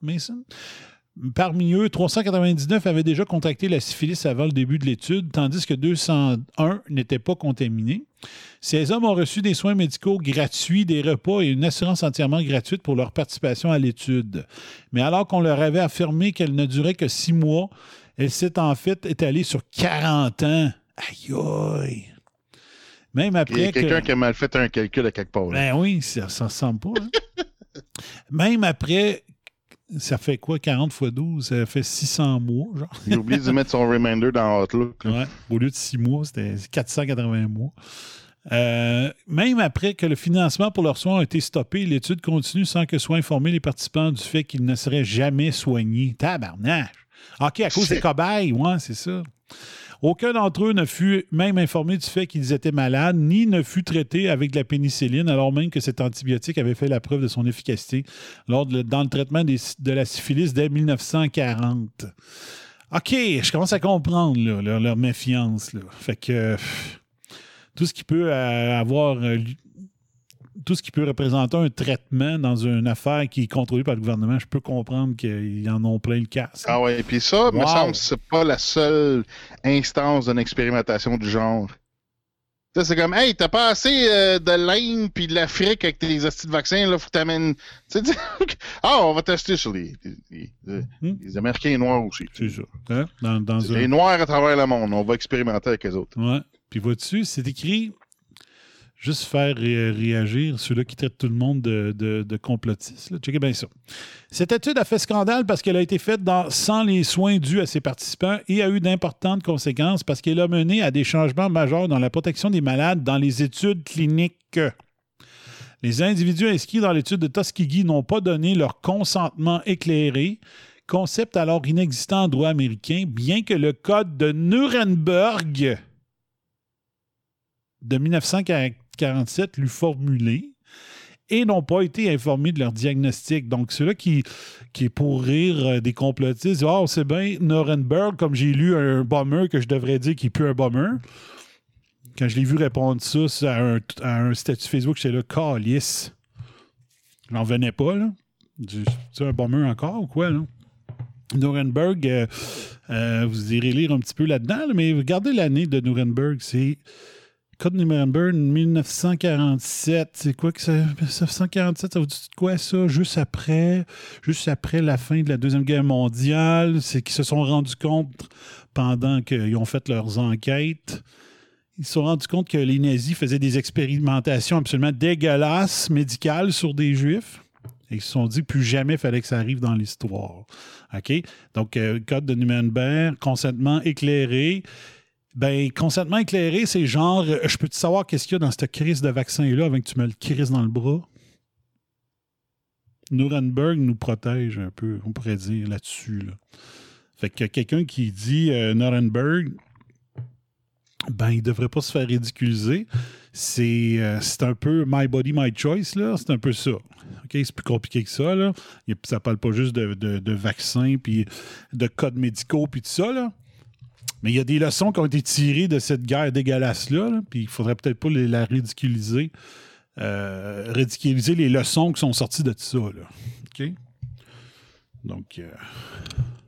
Mason. Parmi eux, 399 avaient déjà contracté la syphilis avant le début de l'étude, tandis que 201 n'étaient pas contaminés. Ces hommes ont reçu des soins médicaux gratuits, des repas et une assurance entièrement gratuite pour leur participation à l'étude. Mais alors qu'on leur avait affirmé qu'elle ne durait que six mois, elle s'est en fait étalée sur 40 ans. Aïe aïe! Même Il y après a quelqu'un que... qui a mal fait un calcul à quelque part. là. Ben oui, ça s'en ressemble pas. hein. Même après, ça fait quoi, 40 fois 12? Ça fait 600 mois, genre. Il a oublié de mettre son reminder dans Outlook. Ouais, au lieu de 6 mois, c'était 480 mois. Euh, même après que le financement pour leurs soins a été stoppé, l'étude continue sans que soient informés les participants du fait qu'ils ne seraient jamais soignés. Tabarnache! OK, à cause des cobayes, ouais, c'est ça. Aucun d'entre eux ne fut même informé du fait qu'ils étaient malades, ni ne fut traité avec de la pénicilline, alors même que cet antibiotique avait fait la preuve de son efficacité lors dans le traitement de la syphilis dès 1940. OK, je commence à comprendre leur, méfiance. Fait que tout ce qui peut euh, avoir euh, tout ce qui peut représenter un traitement dans une affaire qui est contrôlée par le gouvernement, je peux comprendre qu'ils en ont plein le casse. Ah ouais, puis ça, me Wow. semble que c'est pas la seule instance d'une expérimentation du genre. Ça, c'est comme, hey, t'as pas assez euh, de l'Inde puis de l'Afrique avec tes astuces de vaccins, là, faut que t'amènes. Tu sais, ah, on va tester sur les, les- les- les Américains noirs aussi. C'est ça. Hein? Dans, dans Les noirs à travers le monde, on va expérimenter avec les autres. Ouais. Puis vois-tu, c'est écrit juste faire ré- réagir ceux-là qui traitent tout le monde de, de, complotistes. Checkez bien ça. Cette étude a fait scandale parce qu'elle a été faite sans les soins dus à ses participants et a eu d'importantes conséquences parce qu'elle a mené à des changements majeurs dans la protection des malades dans les études cliniques. Les individus inscrits dans l'étude de Tuskegee n'ont pas donné leur consentement éclairé, concept alors inexistant en droit américain, bien que le code de Nuremberg de 1947 l'eût formulé et n'ont pas été informés de leur diagnostic. Donc, ceux-là qui, qui est pour rire euh, des complotistes, Ah, c'est bien Nuremberg, comme j'ai lu un bomber que je devrais dire qui n'est plus un bomber. Quand je l'ai vu répondre ça à un, statut Facebook, j'étais là, calice. J'en venais pas, là. C'est un bomber encore ou quoi, là? Nuremberg, euh, euh, vous irez lire un petit peu là-dedans, là, mais regardez l'année de Nuremberg. C'est Code de Nuremberg 1947. C'est quoi que ça 1947, ça vous dit quoi ça? Juste après, juste après la fin de la Deuxième Guerre mondiale, c'est qu'ils se sont rendus compte pendant qu'ils ont fait leurs enquêtes. Ils se sont rendus compte que les nazis faisaient des expérimentations absolument dégueulasses médicales sur des juifs. Et ils se sont dit plus jamais fallait que ça arrive dans l'histoire. OK? Donc, euh, code de Nuremberg, consentement éclairé. Ben, consentement éclairé, c'est genre, euh, je peux te savoir qu'est-ce qu'il y a dans cette crise de vaccin-là avant que tu me le crises dans le bras? Nuremberg nous protège un peu, on pourrait dire là-dessus. Là. Fait que quelqu'un qui dit euh, Nuremberg, ben, il devrait pas se faire ridiculiser. C'est euh, c'est un peu my body, my choice, là. C'est un peu ça. OK? C'est plus compliqué que ça, là. Il- Ça parle pas juste de vaccins, puis de codes médicaux, puis tout ça, là. Mais il y a des leçons qui ont été tirées de cette guerre dégueulasse-là, là, puis il faudrait peut-être pas les- la ridiculiser. Euh, ridiculiser les leçons qui sont sorties de tout ça, là. OK? Donc... euh,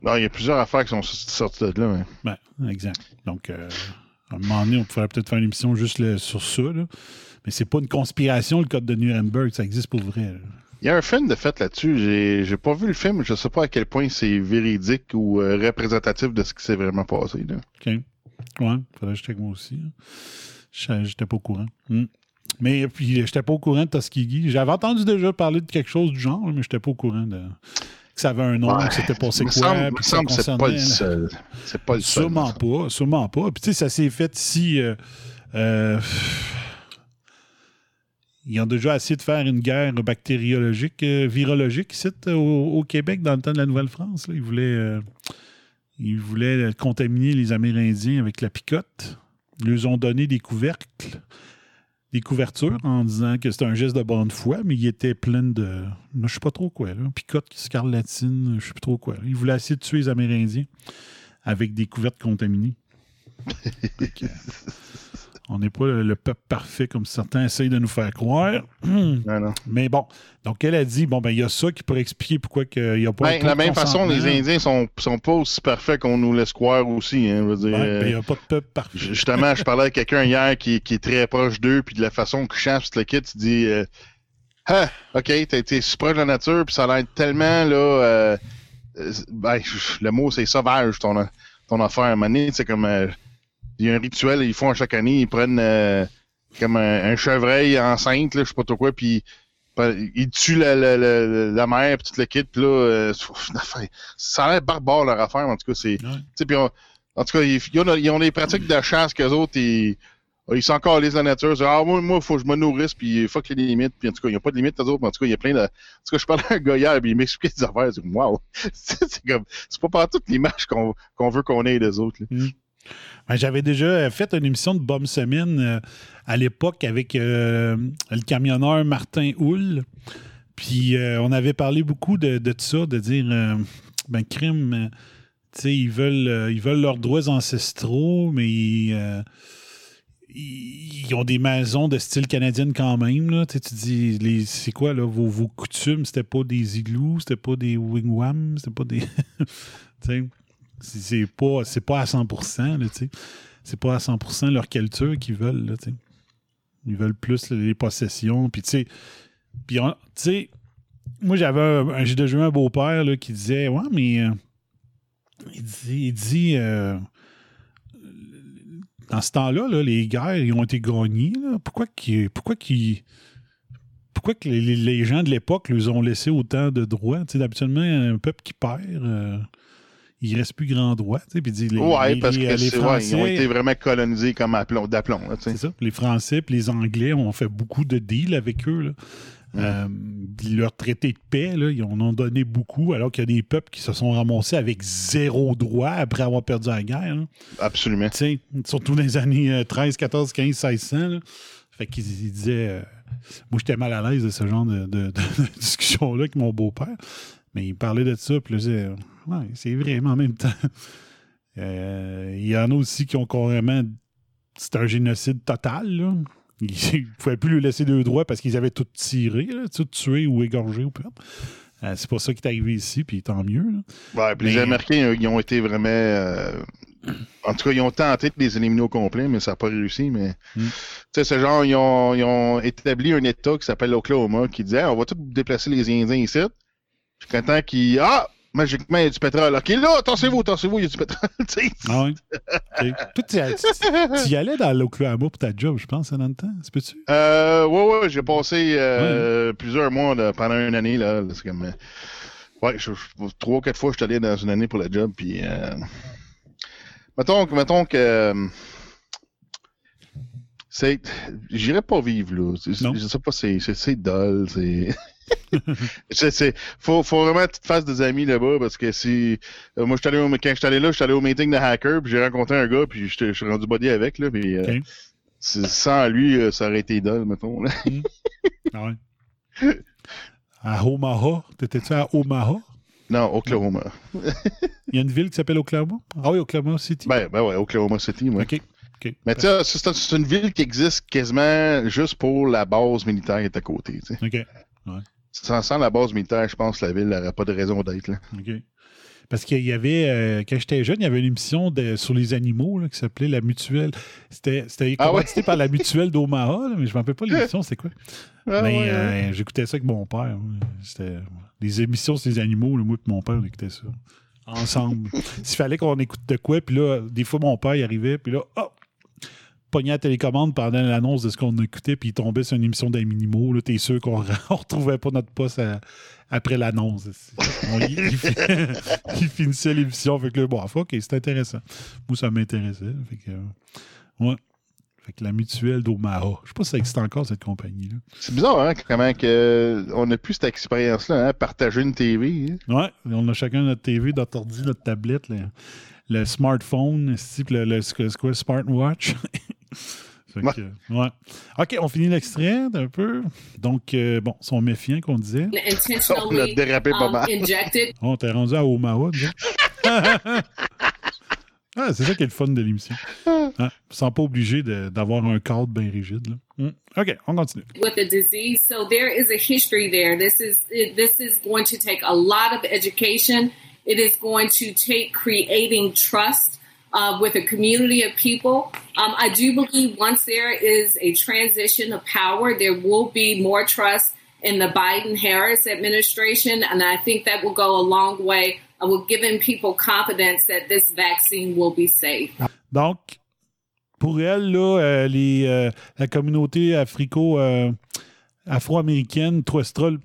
Non, il y a plusieurs affaires qui sont sorties de là. mais- ben, exact. Donc, euh, à un moment donné, on pourrait peut-être faire une émission juste le- sur ça. Là. Mais c'est pas une conspiration, le code de Nuremberg. Ça existe pour vrai. là. Il y a un film de fait là-dessus. J'ai j'ai pas vu le film. Je sais pas à quel point c'est véridique ou euh, représentatif de ce qui s'est vraiment passé. Là. OK. Ouais, faudrait que je check moi aussi. Je- J'étais pas au courant. Hmm. Mais puis, j'étais pas au courant de Tuskegee. J'avais entendu déjà parler de quelque chose du genre, mais j'étais pas au courant de que ça avait un nom, Ouais. que c'était passé quoi, semble- puis ça c'est pas le seul. C'est pas le seul. Sûrement pas, sûrement pas. Puis tu sais, ça s'est fait ici. euh, euh, ils ont déjà essayé de faire une guerre bactériologique, euh, virologique ici euh, au, au Québec dans le temps de la Nouvelle-France. Ils voulaient, euh, ils voulaient contaminer les Amérindiens avec la picote. Ils leur ont donné des couvercles, des couvertures en disant que c'était un geste de bonne foi, mais il était plein de. Je sais pas trop quoi, là. Picote, scarlatine, je sais plus trop quoi. Ils voulaient essayer de tuer les Amérindiens avec des couvertes contaminées. on n'est pas le, le peuple parfait comme certains essayent de nous faire croire. Mais bon, donc elle a dit bon ben il y a ça qui pourrait expliquer pourquoi il n'y a pas Ben, de la même façon, les. Indiens sont, sont pas aussi parfaits qu'on nous laisse croire aussi. Hein, Ouais, euh, ben, il n'y a pas de peuple parfait. Justement, je parlais avec quelqu'un hier qui, qui est très proche d'eux, puis de la façon qu'ils chassent le kit, tu dis euh, Ah, ok, t'as été si proche de la nature, puis ça a l'air tellement là. euh, euh, ben, le mot c'est sauvage ton, ton affaire. À un moment donné, c'est comme. euh, il y a un rituel, ils font à chaque année, ils prennent euh, comme un, un chevreuil enceinte, là, je sais pas trop quoi, puis ils tuent la, la, la, la mère, puis tout le kit, puis là, euh, ça a l'air barbare leur affaire, en tout cas, c'est. on- en tout cas, ils, ils ont, ils ont des pratiques de chasse qu'eux autres, ils, ils sont encore les la nature. Ah, moi, moi, faut que je me nourrisse, puis fuck les limites. Puis en tout cas, il n'y a pas de limites, eux autres, mais en tout cas, il y a plein de. En tout cas, je parlais à un gars hier, puis il m'expliquait des affaires. C'est wow! c'est c'est comme. C'est pas par toute l'image qu'on qu'on veut qu'on ait des autres. là. Ben, J'avais déjà fait une émission de Bombe Semaine euh, à l'époque avec euh, le camionneur Martin Houle. Puis euh, on avait parlé beaucoup de, ça, de dire ben crime, ils veulent ils veulent leurs droits ancestraux, mais ils, ont des maisons de style canadienne quand même. Là. Tu dis c'est quoi là, vos, vos coutumes, c'était pas des igloos, c'était pas des wigwams, c'était pas des. c'est pas, pas à 100%, là, tu. C'est pas à 100% leur culture qu'ils veulent. Ils veulent plus les possessions, puis tu. Puis, tu sais, moi, j'avais un, j'ai déjà eu un beau-père, qui disait, ouais, mais... euh, il dit... Il dit euh, dans ce temps-là, là, les guerres, ils ont été gagnées. Pourquoi. Pourquoi qu'ils pourquoi que les, gens de l'époque les ont laissé autant de droits? Tu sais, habituellement, un peuple qui perd, euh, il reste plus grand droit. tu sais, Puis il dit, les, ouais, les- parce les- que les c'est- ouais, Français, ils ont été vraiment colonisés comme d'aplomb. c'est ça. Les Français et les Anglais ont fait beaucoup de deals avec eux. Là. Euh, leur traité de paix, là, ils en ont donné beaucoup, alors qu'il y a des peuples qui se sont ramassés avec zéro droit après avoir perdu la guerre. là. Absolument. Surtout dans les années euh, 13, 14, 15, 1600. Là. Fait qu'ils ils disaient. euh, moi, j'étais mal à l'aise de ce genre de, de- de discussion-là avec mon beau-père. Mais il parlait de ça, puis là, ouais, c'est vrai, mais en même temps. euh, Il y en a aussi qui ont carrément. C'est un génocide total, là. Ils ne pouvaient plus lui laisser deux droits parce qu'ils avaient tout tiré, là, tout tué ou égorgé ou peu. Euh, c'est pas ça qui est arrivé ici, puis tant mieux. là. Ouais, puis les Américains, ils ont été vraiment. euh, En tout cas, ils ont tenté de les éliminer au complet, mais ça n'a pas réussi. Mais Mm. tu sais, c'est genre, ils ont, ils ont établi un État qui s'appelle l'Oklahoma qui disait on va tout déplacer les Indiens ici. Jusqu'à temps qu'ils. Ah Magiquement, il y a du pétrole. Ok, là, tassez-vous, tassez-vous, il y a du pétrole. Ah. Toi, tu tu- tu y allais dans l'Oklahoma pour ta job, je pense, dans le temps. C'est peux-tu? Euh, ouais, ouais, j'ai passé euh, plusieurs mois là, pendant une année. Là, c'est comme, ouais, je- je- trois ou quatre fois, je suis allé dans une année pour la job. Puis, euh, mettons, que- mettons que. c'est. J'irais pas vivre là. Je sais pas, c'est, dull. C'est. faut, faut vraiment que tu te fasses des amis là-bas parce que si. euh, moi, je suis allé au, quand je suis allé là, je suis allé au meeting de hacker, puis j'ai rencontré un gars, puis je suis rendu body avec, là, puis. euh, sans lui, euh, ça aurait été dull, mettons. Là. Ah ouais. À Omaha? T'étais-tu à Omaha? Non, Oklahoma. Il y a une ville qui s'appelle Oklahoma? Ah oui, Oklahoma City. Ben, ben ouais, Oklahoma City, moi. OK. Mais tu sais, c'est une ville qui existe quasiment juste pour la base militaire qui est à côté. OK. Ouais. Sans, sans la base militaire, je pense que la ville n'aurait pas de raison d'être là. OK. Parce qu'il y avait, euh, quand j'étais jeune, il y avait une émission de- sur les animaux là, qui s'appelait La Mutuelle. C'était c'était Ah ouais? par la Mutuelle d'Omaha, là, mais je ne me rappelle pas l'émission, c'est quoi? Ah mais ouais, euh, j'écoutais ça avec mon père. C'était des émissions sur les animaux, là, moi et mon père, on écoutait ça. Ensemble. S'il fallait qu'on écoute de quoi, puis là, des fois, mon père, il arrivait, puis là, hop! Pognait la télécommande pendant l'annonce de ce qu'on écoutait, puis il tombait sur une émission d'animaux. Là, t'es sûr qu'on ne retrouvait pas notre poste à- après l'annonce. On- il, il il finissait l'émission. Fait que là, bon, ok, c'est intéressant. Moi, ça m'intéressait. Fait que, euh, ouais. Fait que la mutuelle d'Omaha. Je sais pas si ça existe encore, cette compagnie-là. C'est bizarre, hein, comment que, on n'a plus cette expérience-là, hein, partager une TV. hein. Ouais, on a chacun notre TV, notre ordi, notre tablette, le, le smartphone, le, le, c'est quoi, smartwatch? Fait que, ouais. OK, on finit l'extrait un peu. Donc, euh, bon, sont méfiants qu'on disait. On a dérapé pas mal. On t'est rendu à Omaha, ah, c'est ça qui est le fun de l'émission. Hein, sans pas obligé d'avoir un cadre bien rigide. là. Hmm. OK, on continue. with the disease. So there is a history there. This is it, this is going to take a lot of education. It is going to take creating trust uh, with a community of people. Um, I do believe once there is a transition of power, there will be more trust in the Biden Harris administration, and I think that will go a long way. I will giving people confidence that this vaccine will be safe. Donc, pour elle, là, euh, les, euh, la communauté africo, euh, afro-américaine ne truste pas, le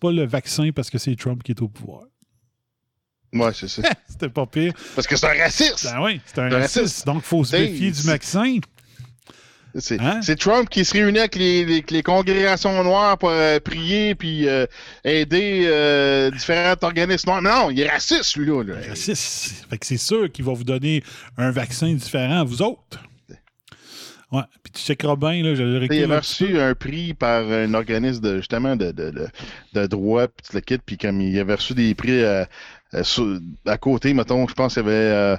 pas le vaccin parce que c'est Trump qui est au pouvoir. Ouais, c'est ça. C'était pas pire. Parce que c'est un raciste. Ben oui, c'est un raciste. raciste. Donc, il faut se méfier du vaccin. C'est Hein? c'est Trump qui se réunit avec les, les- les congrégations noires pour euh, prier puis euh, aider euh, différents organismes noirs. Mais non, il est raciste, lui-là. là. Raciste. Fait que c'est sûr qu'il va vous donner un vaccin différent à vous autres. Ouais. Puis tu checkeras bien, là, je le Il avait reçu un prix par un organisme de justement de, de, de, de droit, puis le kit, puis comme il avait reçu des prix sur- à côté, mettons, je pense qu'il y avait euh,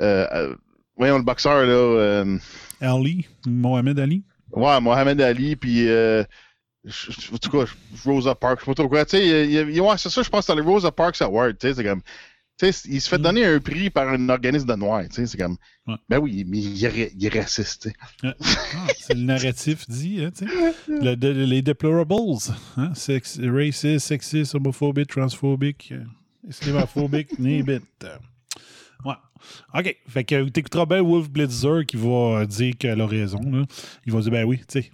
euh, euh, voyons le boxeur là. euh, Ali, Mohamed Ali. Ouais, Mohamed Ali, puis euh, je- je- en tout cas, Rosa Parks, je sais pas trop quoi. Tu sais, ouais, c'est ça, je pense que c'est le Rosa Parks Award, tu sais, c'est comme. Tu sais, il se fait donner un prix par un organisme de noirs, tu sais, c'est comme. Ouais. Ben oui, mais il est, ra- il est raciste, tu sais. Ah, c'est le narratif dit, hein, tu sais. Le- de- les deplorables, hein, sex, racist, sexist, homophobique, transphobique, euh, islamophobique, nibit. Ouais. OK. Fait que t'écouteras bien Wolf Blitzer qui va dire qu'elle a raison. Là. Il va dire, ben oui, tu sais.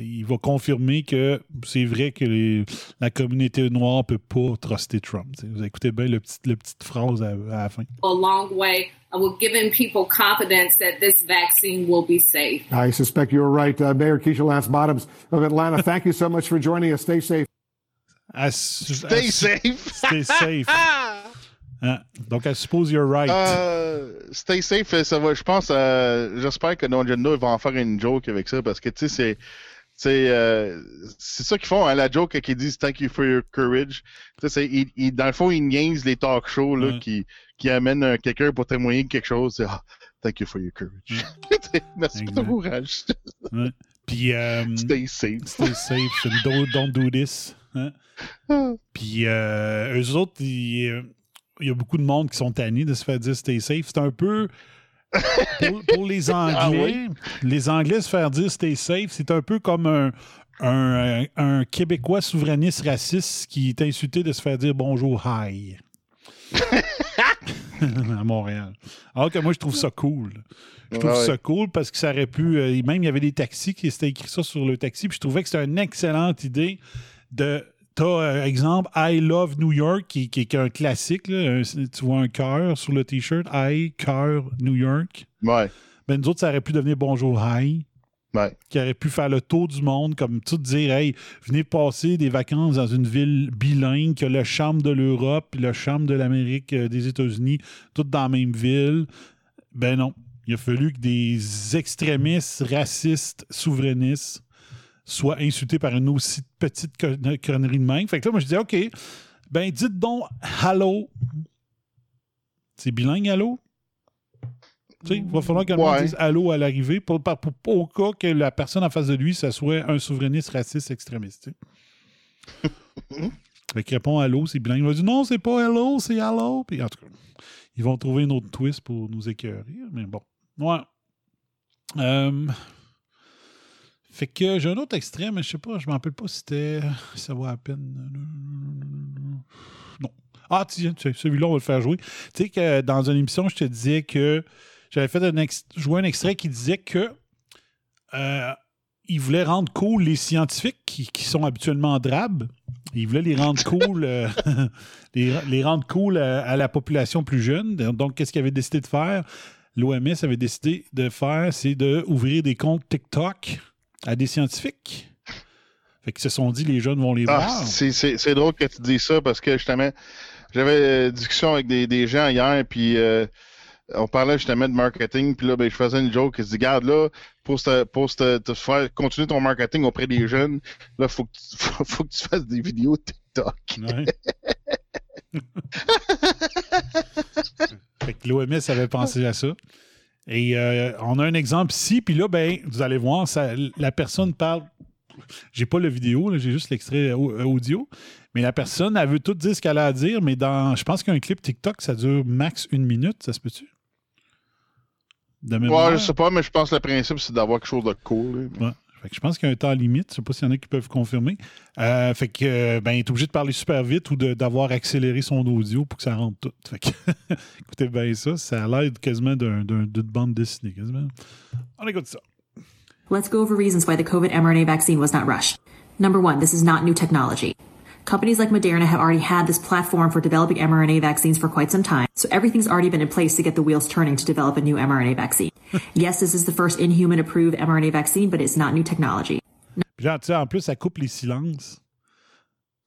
Il va confirmer que c'est vrai que les- la communauté noire ne peut pas truster Trump. tu sais. Vous écoutez bien le petit, le petite phrase à, à la fin. A long way. I will giving people confidence that this vaccine will be safe. I suspect you're right. Uh, Mayor Keisha Lance Bottoms of Atlanta, thank you so much for joining us. Stay safe. À- Stay à- safe. Stay safe. Hein? Donc, I suppose you're right. Euh, stay safe, ça va, je pense, euh, j'espère que Don Agenda va en faire une joke avec ça parce que, tu sais, c'est. C'est euh, c'est ça qu'ils font, hein, la joke qu'ils disent Thank you for your courage. Tu sais, c'est- ils- ils- dans le fond, ils niaisent les talk shows là, Ouais. qui, qui amènent euh, quelqu'un pour témoigner de quelque chose. C'est, Ah, Thank you for your courage. Merci pour ton courage. Ouais. Puis. euh, Stay safe. Stay safe. don't, don't do this. hein. Puis, euh, eux autres, il euh, il y a beaucoup de monde qui sont tannés de se faire dire stay safe. C'est un peu. Pour, pour les Anglais, Ah oui? les Anglais se faire dire stay safe, c'est un peu comme un, un, un Québécois souverainiste raciste qui est insulté de se faire dire bonjour, hi. à Montréal. Alors que moi, je trouve ça cool. Je trouve Ouais, ça cool parce que ça aurait pu. euh, même, il y avait des taxis qui s'était écrit ça sur le taxi. Puis je trouvais que c'était une excellente idée de. T'as, euh, exemple, I Love New York, qui, qui est un classique. là. Un- tu vois un cœur sur le T-shirt. I, cœur, New York. Ouais. Ben, nous autres, ça aurait pu devenir Bonjour, hi. Qui aurait pu faire le tour du monde, comme tout dire, hey, venez passer des vacances dans une ville bilingue qui a le charme de l'Europe le charme de l'Amérique euh, des États-Unis, toutes dans la même ville. Ben non. Il a fallu que des extrémistes, racistes, souverainistes soient insultés par une aussi petite con- connerie de même. Fait que là, moi, je dis, OK, ben dites donc hello. C'est bilingue, hello? Tu sais, il va falloir que Ouais. dise allô à l'arrivée pour, pour- pour- pour- au cas que la personne en face de lui, ça soit un souverainiste raciste extrémiste. fait qu'il répond allô, c'est bilingue. Il va dire non, c'est pas hello, c'est hello. Puis en tout cas, ils vont trouver une autre twist pour nous écœurer. Mais bon. Ouais. Euh, fait que j'ai un autre extrait, mais je sais pas, je me rappelle pas si c'était. ça vaut la peine. Non. Ah, tiens, tiens, celui-là, on va le faire jouer. Tu sais que dans une émission, je te disais que j'avais fait un ex- jouer un extrait qui disait que euh, il voulait rendre cool les scientifiques qui, qui sont habituellement drabes. Il voulait les rendre cool, euh, les, les rendre cool à, à la population plus jeune. Donc, qu'est-ce qu'il avait décidé de faire? L'OMS avait décidé de faire, c'est d'ouvrir des comptes TikTok à des scientifiques. Fait qu'ils se sont dit, les jeunes vont les Ah, voir. c'est- drôle que tu dis ça parce que justement, j'avais une discussion avec des, des gens hier, puis euh, on parlait justement de marketing, puis là, ben, je faisais une joke qui se dit, garde là, pour, te, pour te, te faire continuer ton marketing auprès des jeunes, là, faut que tu, faut, faut que tu fasses des vidéos TikTok. Ouais. Fait que l'OMS avait pensé à ça. Et euh, on a un exemple ici, puis là, ben, vous allez voir, ça, la personne parle. J'ai pas le vidéo, j'ai juste l'extrait au- audio. Mais la personne, elle veut tout dire ce qu'elle a à dire, mais dans. Je pense qu'un clip TikTok, ça dure max une minute, ça se peut-tu? De mémoire? Ouais, je sais pas, mais je pense que le principe, c'est d'avoir quelque chose de cool. là. Ouais. Fait que je pense qu'il y a un temps limite. Je sais pas s'il y en a qui peuvent confirmer. Euh, fait que euh, ben, il est obligé de parler super vite ou d'avoir accéléré son audio pour que ça rentre tout. Fait que écoutez bien ça. Ça a l'air quasiment d'un- d'un- d'une bande dessinée. Quasiment. On écoute ça. Let's go over reasons why the COVID mRNA vaccine was not rushed. Number one, this is not new technology. Companies like Moderna have already had this platform for developing mRNA vaccines for quite some time, so everything's already been in place to get the wheels turning to develop a new mRNA vaccine. yes, this is the first in-human approved mRNA vaccine, but it's not new technology. Puis là, tu sais, en plus, ça coupe les silences.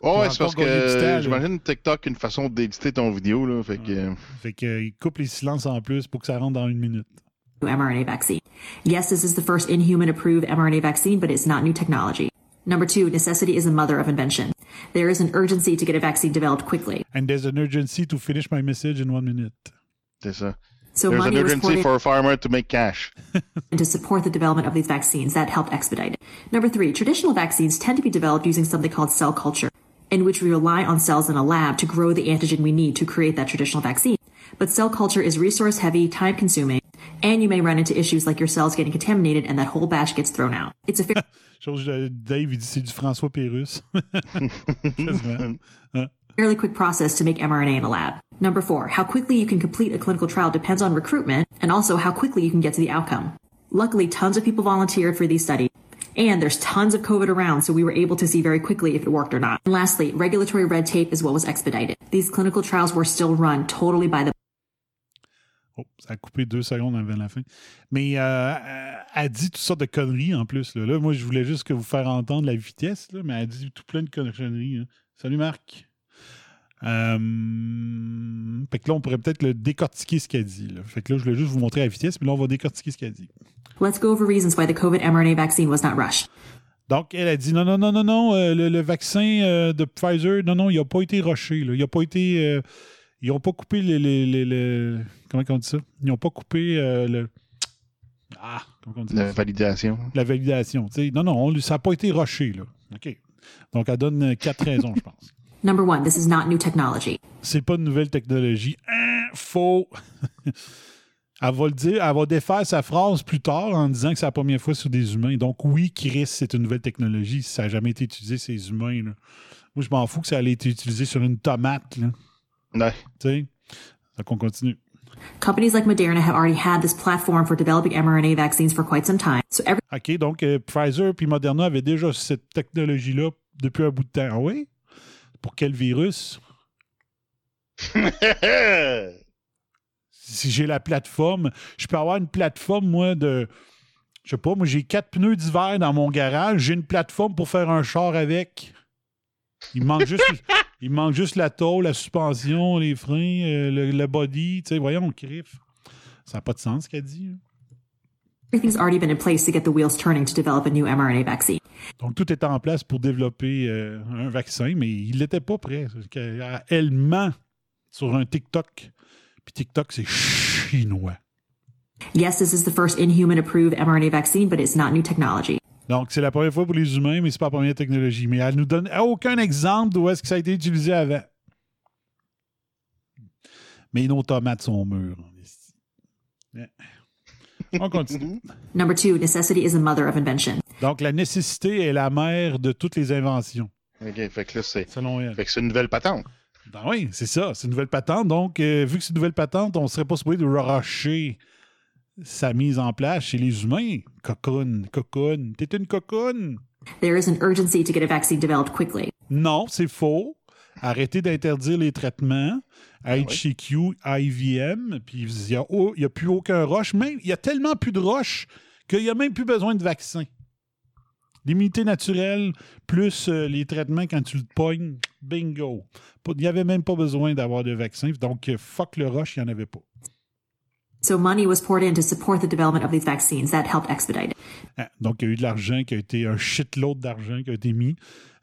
Ouais, Pour c'est parce encore gagner du temps, que là. j'imagine TikTok une façon d'éditer ton vidéo, là. Fait que. Fait qu'il coupe les silences en plus pour que ça rentre dans une minute. mRNA vaccine. Yes, this is the first in-human approved mRNA vaccine, but it's not new technology. Number two, necessity is the mother of invention. There is an urgency to get a vaccine developed quickly. And there's an urgency to finish my message in one minute. C'est ça. So There's an money was urgency for a farmer to make cash. and to support the development of these vaccines that helped expedite it. Number three, traditional vaccines tend to be developed using something called cell culture, in which we rely on cells in a lab to grow the antigen we need to create that traditional vaccine. But cell culture is resource heavy, time consuming, and you may run into issues like your cells getting contaminated and that whole batch gets thrown out. It's a fair- euh, Dave, il dit c'est du François Pérus. Fairly quick process to make mRNA in a lab. Number four, how quickly you can complete a clinical trial depends on recruitment and also how quickly you can get to the outcome. Luckily, tons of people volunteered for these studies. And there's tons of COVID around, so we were able to see very quickly if it worked or not. And lastly, regulatory red tape is what was expedited. These clinical trials were still run totally by the Oh, ça a coupé deux secondes avant la fin. Mais euh, euh, elle dit toutes sortes de conneries en plus. Là. Là, moi, je voulais juste que vous faire entendre la vitesse, là, mais elle dit tout plein de conneries. hein. Salut Marc. Euh, fait que là, on pourrait peut-être le décortiquer ce qu'elle dit. là. Fait que là, je voulais juste vous montrer la vitesse, mais là, on va décortiquer ce qu'elle dit. Let's go over reasons why the COVID mRNA vaccine was not rushed. Donc, elle a dit non, non, non, non, non, euh, le, le vaccin euh, de Pfizer, non, non, il n'a pas été rushé. là. Il n'a pas été. ils n'ont pas coupé les, les, les- les- Comment on dit ça? Ils n'ont pas coupé euh, le. Ah, comment on dit La ça? validation. La validation. tu sais. Non, non, on- ça n'a pas été rushé, là. OK. Donc, elle donne euh, quatre raisons, je pense. Number one, this is not new technology. C'est pas une nouvelle technologie. Hein, faux. elle va le dire, elle va défaire sa phrase plus tard en disant que c'est la première fois sur des humains. Donc, oui, Chris, c'est une nouvelle technologie. Ça n'a jamais été utilisé sur les humains. là. Moi, je m'en fous que ça allait été utilisé sur une tomate. Là. Ouais. Tu sais? Donc, on continue. Companies like Moderna have already had this platform for developing mRNA vaccines for quite some time. So every OK, donc euh, Pfizer puis Moderna avaient déjà cette technologie-là depuis un bout de temps. Ah oui? Pour quel virus? si j'ai la plateforme, je peux avoir une plateforme, moi, de. Je sais pas, moi, j'ai quatre pneus d'hiver dans mon garage. J'ai une plateforme pour faire un char avec. Il me manque juste, il manque juste la tôle, la suspension, les freins, euh, le, le body. Tu sais, voyons, on criffe. Ça n'a pas de sens, ce qu'elle dit. hein. Donc, tout est en place pour développer euh, un vaccin, mais il n'était pas prêt. Elle ment sur un TikTok. Puis TikTok, c'est chinois. Yes, this is the first in-human approved mRNA vaccine, but it's not new technology. Donc, c'est la première fois pour les humains, mais c'est pas la première technologie. Mais elle nous donne aucun exemple d'où est-ce que ça a été utilisé avant. Mais nos tomates sont mûres. On continue. Number two, necessity is the mother of invention. Donc, la nécessité est la mère de toutes les inventions. OK, fait que là, c'est. Selon elle. Fait que c'est une nouvelle patente. Ben oui, c'est ça. C'est une nouvelle patente. Donc, euh, vu que c'est une nouvelle patente, on ne serait pas supposé de rusher sa mise en place chez les humains. Cocoon, cocoon. T'es une cocoon. There is an urgency to get a vaccine developed quickly. Non, c'est faux. Arrêtez d'interdire les traitements. HCQ, IVM, puis il n'y a, oh, il y a plus aucun rush. Même, il y a tellement plus de rush qu'il n'y a même plus besoin de vaccin. L'immunité naturelle plus euh, les traitements quand tu le pognes, bingo. Il n'y avait même pas besoin d'avoir de vaccin. Donc, euh, fuck le rush, il n'y en avait pas. So money was poured in to support the development of these vaccines. That helped expedite it. Ah, Donc, il y a eu de l'argent qui a été, un shitload d'argent qui a été mis,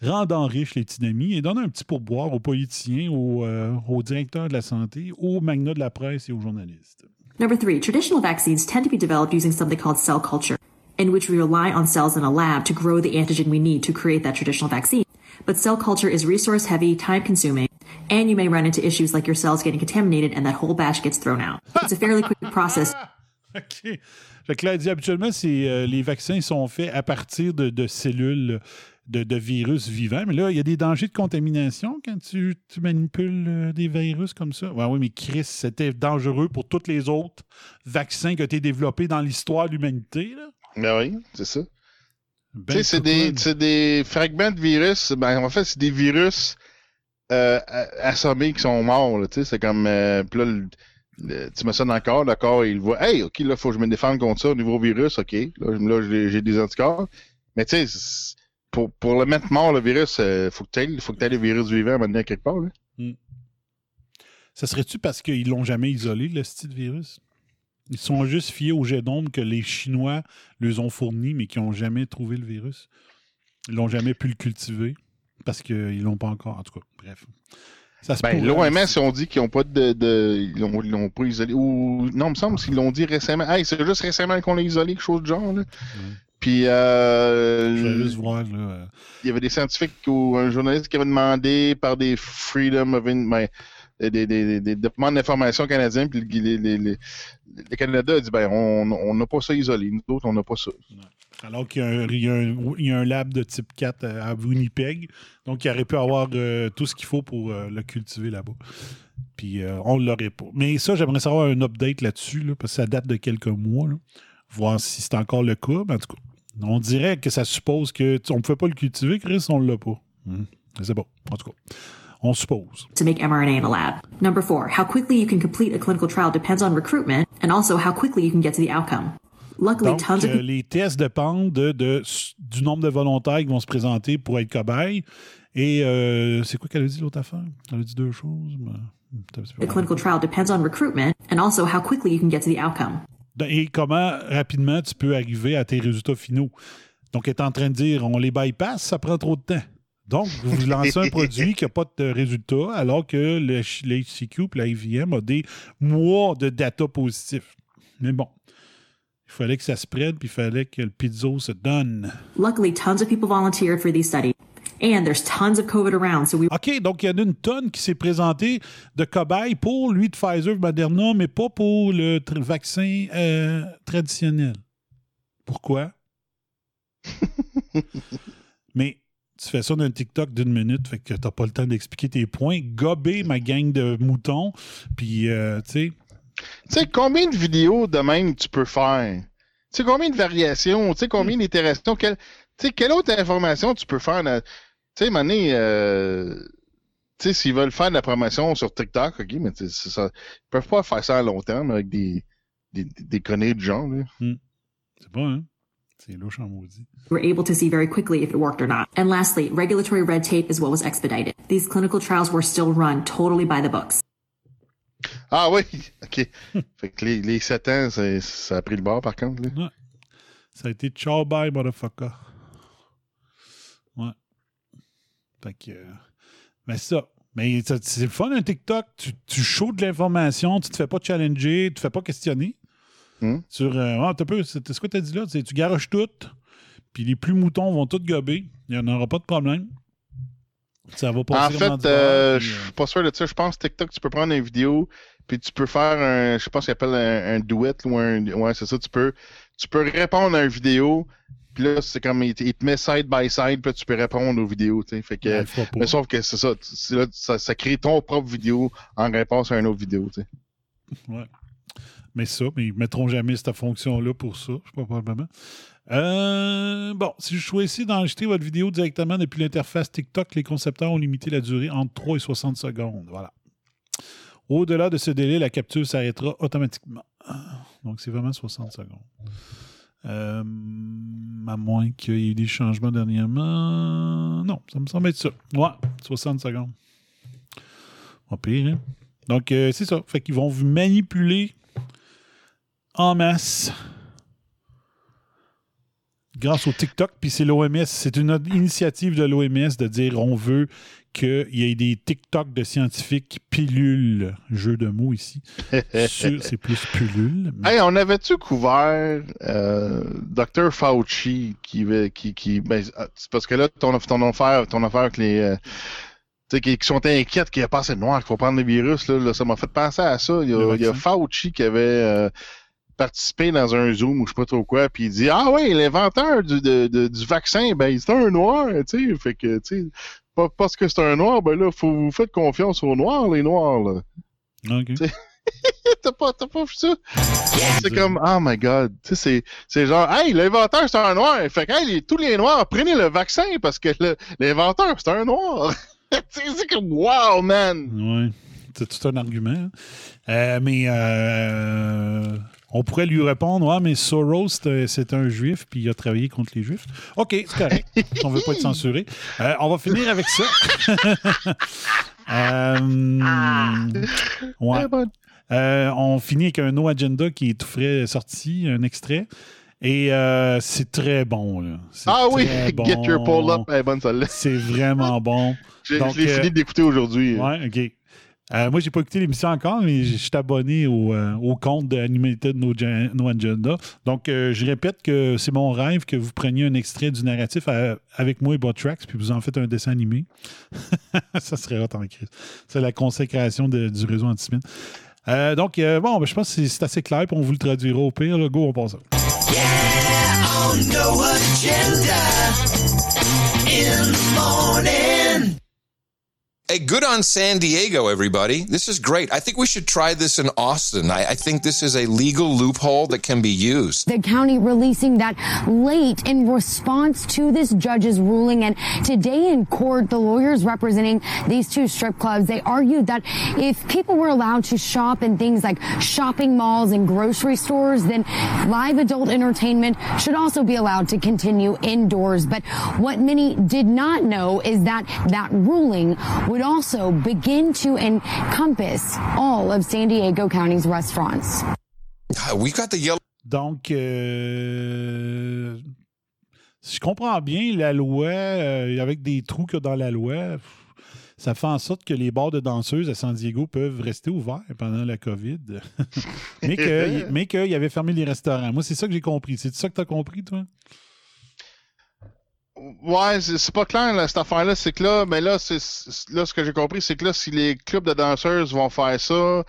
rendant riches les tsunamis et donnant un petit pourboire aux politiciens, aux, euh, aux directeurs de la santé, aux magnats de la presse et aux journalistes. Number three, traditional vaccines tend to be developed using something called cell culture, in which we rely on cells in a lab to grow the antigen we need to create that traditional vaccine. But cell culture is resource heavy, time consuming, and you may run into issues like your cells getting contaminated and that whole batch gets thrown out. It's a fairly quick process. OK. Fait que là, elle dit habituellement, euh, les vaccins sont faits à partir de, de cellules de, de virus vivants. Mais là, il y a des dangers de contamination quand tu, tu manipules euh, des virus comme ça. Ouais, oui, mais Chris, c'était dangereux pour tous les autres vaccins qui ont été développés dans l'histoire de l'humanité. Ben oui, c'est ça. Ben, tu sais, c'est des, c'est des fragments de virus. Ben, en fait, c'est des virus euh, assommés qui sont morts. c'est comme. euh, là, tu mets ça dans le corps, il voit. Hey, OK, là, faut que je me défende contre ça au niveau virus. OK. Là, j'ai des anticorps. Mais tu sais, pour, le mettre mort, le virus, euh, faut que tu aies, faut que t'aies le virus vivant maintenant quelque part. Là. Ça serait-tu parce qu'ils l'ont jamais isolé, le style virus? Ils sont juste fiés au génome que les Chinois les ont fourni, mais qui n'ont jamais trouvé le virus. Ils l'ont jamais pu le cultiver parce qu'ils l'ont pas encore. En tout cas, bref. Ça se Ben, l'OMS, ont dit qu'ils n'ont pas de. de ils l'ont- pas isolé. Ou, non, il me semble qu'ils l'ont dit récemment. Hey, c'est juste récemment qu'on l'a isolé, quelque chose de genre. Là. Puis, euh, Je vais juste voir, là. euh, il y avait des scientifiques ou un journaliste qui avait demandé par des Freedom of In- ben, des, des, des, départements d'information canadiens, puis les, les, les- le Canada a dit ben on n'a pas ça isolé, nous autres on n'a pas ça. Alors qu'il y, a un- il y y a un lab de type 4 à Winnipeg. Donc, il aurait pu avoir euh, tout ce qu'il faut pour euh, le cultiver là-bas. Puis, euh, on ne l'aurait pas. Mais ça, j'aimerais savoir un update là-dessus, là, parce que ça date de quelques mois. là. Voir si c'est encore le cas. En tout cas, on dirait que ça suppose que on ne pouvait pas le cultiver, Chris, on ne l'a pas. Hmm. C'est bon. En tout cas, on suppose. to make mRNA in a lab. Number four, how quickly you can complete a clinical trial depends on recruitment and also how quickly you can get to the outcome. Luckily, Donc, tons of euh, les tests dépendent de, de- du nombre de volontaires qui vont se présenter pour être cobayes. Et euh, c'est quoi qu'elle a dit l'autre affaire? Elle a dit deux choses. mais- Attends un petit peu. the clinical trial depends on recruitment and also how quickly you can get to the outcome. Et comment rapidement tu peux arriver à tes résultats finaux? Donc, elle est en train de dire, on les bypass, ça prend trop de temps. Donc, vous lancez un produit qui n'a pas de résultat, alors que le, le HCQ et la IVM a des mois de data positifs. Mais bon, il fallait que ça se prenne, puis il fallait que le pizzo se donne. Luckily, tons of people volunteered for these studies. And there's tons of COVID around, so we... OK, donc il y en a une tonne qui s'est présentée de cobaye pour lui de Pfizer, Moderna, mais pas pour le vaccin euh, traditionnel. Pourquoi? mais tu fais ça d'un TikTok d'une minute, fait que t'as pas le temps d'expliquer tes points. Gober ma gang de moutons, puis euh, tu sais. Tu sais, combien de vidéos de même tu peux faire? Tu sais, combien de variations? Tu sais, combien d'itérations? Quelle, tu sais, quelle autre information tu peux faire? dans- Tu sais, Mané, euh, tu sais, s'ils veulent faire de la promotion sur TikTok, OK, mais tu sais, c'est ça. Ils peuvent pas faire ça à long terme avec des, des, des conneries de genre, là. C'est pas, hein? C'est louche en maudit. were able to see very quickly if it worked or not. And lastly, regulatory red tape is what was expedited. These clinical trials were still run totally by the books. Ah oui, OK. fait que les, les 7 ans, ça a pris le bord, par contre, là. Ouais. Ça a été ciao bye, motherfucker. Ouais. Fait que. euh, Mais ça. Mais ça- c'est le fun un TikTok. Tu, tu shows de l'information, tu te fais pas challenger, tu te fais pas questionner. Sur. Euh, ah, t'as peu, c'est c'est quoi t'as dit là? C'est- Tu garoches tout, puis les plus moutons vont tout gober. Il n'y en aura pas de problème. Ça va En passer fait, euh, je puis, suis pas sûr de ça. Je pense que TikTok, tu peux prendre une vidéo, puis tu peux faire un, je pense qu'il appelle un, un duet ou un, ouais, c'est ça. Tu peux, tu peux répondre à une vidéo, puis là, c'est comme il, te- il te met side by side, puis là, tu peux répondre aux vidéos, tu sais. Fait que, Ouais, pas. mais sauf que c'est ça, là, ça, ça crée ton propre vidéo en réponse à une autre vidéo, tu sais. Ouais. Mais ça, mais ils ne mettront jamais cette fonction-là pour ça, je sais pas probablement. Euh, bon, si je choisis d'enregistrer votre vidéo directement depuis l'interface TikTok, les concepteurs ont limité la durée entre 3 et 60 secondes. Voilà. Au-delà de ce délai, la capture s'arrêtera automatiquement. Donc, c'est vraiment 60 secondes. Euh, à moins qu'il y ait eu des changements dernièrement. Non, ça me semble être ça. Ouais, 60 secondes. Pire, hein? Donc, euh, c'est ça. Fait qu'ils vont vous manipuler en masse grâce au TikTok. Puis c'est l'OMS. C'est une initiative de l'OMS de dire on veut qu'il y ait des TikTok de scientifiques pilules. Jeu de mots ici. C'est plus pilule. mais- Hey, on avait-tu couvert euh, Dr. Fauci qui, veut- qui, qui ben, c'est parce que là, ton, ton affaire, ton affaire avec les. euh, tu sais, qui, qui sont inquiètes qu'il n'y a pas assez de noirs, qu'il faut prendre le virus, là, là, ça m'a fait penser à ça. Il y a, il y a vaccin. Fauci qui avait euh, participé dans un Zoom ou je sais pas trop quoi, puis il dit Ah oui, l'inventeur du, de- de- du vaccin, ben c'est un noir, tu sais. Fait que, tu sais, pas parce que c'est un noir, ben là, faut vous faites confiance aux noirs, les noirs, là. OK. t'as pas, t'as pas vu ça? C'est comme, oh my god. Tu sais, c'est, c'est genre, hey, l'inventeur, c'est un noir. Fait que, hey, les- tous les noirs, prenez le vaccin parce que le- l'inventeur, c'est un noir. Tu sais, c'est comme, wow, man. Oui, c'est tout un argument. hein. Euh, mais euh, on pourrait lui répondre Ouais, mais Soros, c'est un- juif, puis il a travaillé contre les juifs. OK, c'est correct. on veut pas être censuré. Euh, on va finir avec ça. Euh, ouais. Euh, on finit avec un No Agenda qui est tout frais sorti, un extrait. Et euh, c'est très bon. Là. C'est Ah oui, Get. Your Pull Up, bonne celle-là. C'est vraiment bon. J'ai- Donc, je l'ai fini d'écouter aujourd'hui. Ouais, OK. Euh, moi, j'ai pas écouté l'émission encore, mais je suis abonné au, euh, compte de Animated No, No Agenda. Donc, euh, je répète que c'est mon rêve que vous preniez un extrait du narratif avec moi et Botrax, puis vous en faites un dessin animé. ça serait hot en crise. C'est la consécration du réseau antisémite. Euh, donc, bon, ben, je pense que c'est- assez clair, puis on vous le traduira au pire. Là. Go, on passe ça. on no agenda in the morning. Hey, good on San Diego, everybody. This is great. I think we should try this in Austin. I, I think this is a legal loophole that can be used. The county releasing that late in response to this judge's ruling. And today in court, the lawyers representing these two strip clubs, they argued that if people were allowed to shop in things like shopping malls and grocery stores, then live adult entertainment should also be allowed to continue indoors. But what many did not know is that that ruling would also begin to encompass all of San Diego County's restaurants. We got the yellow. Donc, euh, Si je comprends bien, la loi, euh, avec des trous qu'il y a dans la loi, ça fait en sorte que les bars de danseuses à San Diego peuvent rester ouverts pendant la COVID. mais que- mais qu'il avait fermé les restaurants. Moi, c'est ça que j'ai compris. C'est ça que tu as compris, toi? Ouais, c'est pas clair, là, cette affaire-là. C'est que là, mais là, c'est là, ce que j'ai compris, c'est que là, si les clubs de danseuses vont faire ça,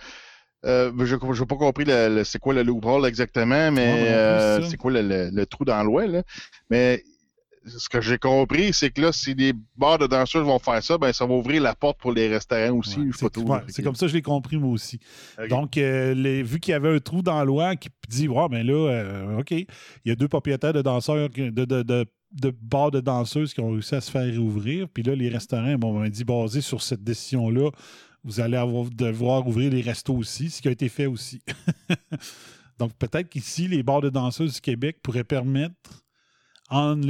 euh, je n'ai pas compris le, le- c'est quoi le loophole exactement, mais Ouais, euh, c'est quoi le, le- le trou dans loi, là. Mais ce que j'ai compris, c'est que là, si les bars de danseuses vont faire ça, ben ça va ouvrir la porte pour les restaurants aussi. Ouais, c'est comme ça que je l'ai compris, moi aussi. Donc, euh, les- vu qu'il y avait un trou dans la loi qui dit, ouais, ben là, euh, OK, il y a deux propriétaires de danseurs, qui- de, de, de, de bars de danseuses qui ont réussi à se faire rouvrir. Puis là, les restaurants, bon, on dit, basé sur cette décision-là, vous allez avoir, devoir ouvrir les restos aussi, ce qui a été fait aussi. Donc, peut-être qu'ici, les bars de danseuses du Québec pourraient permettre, en,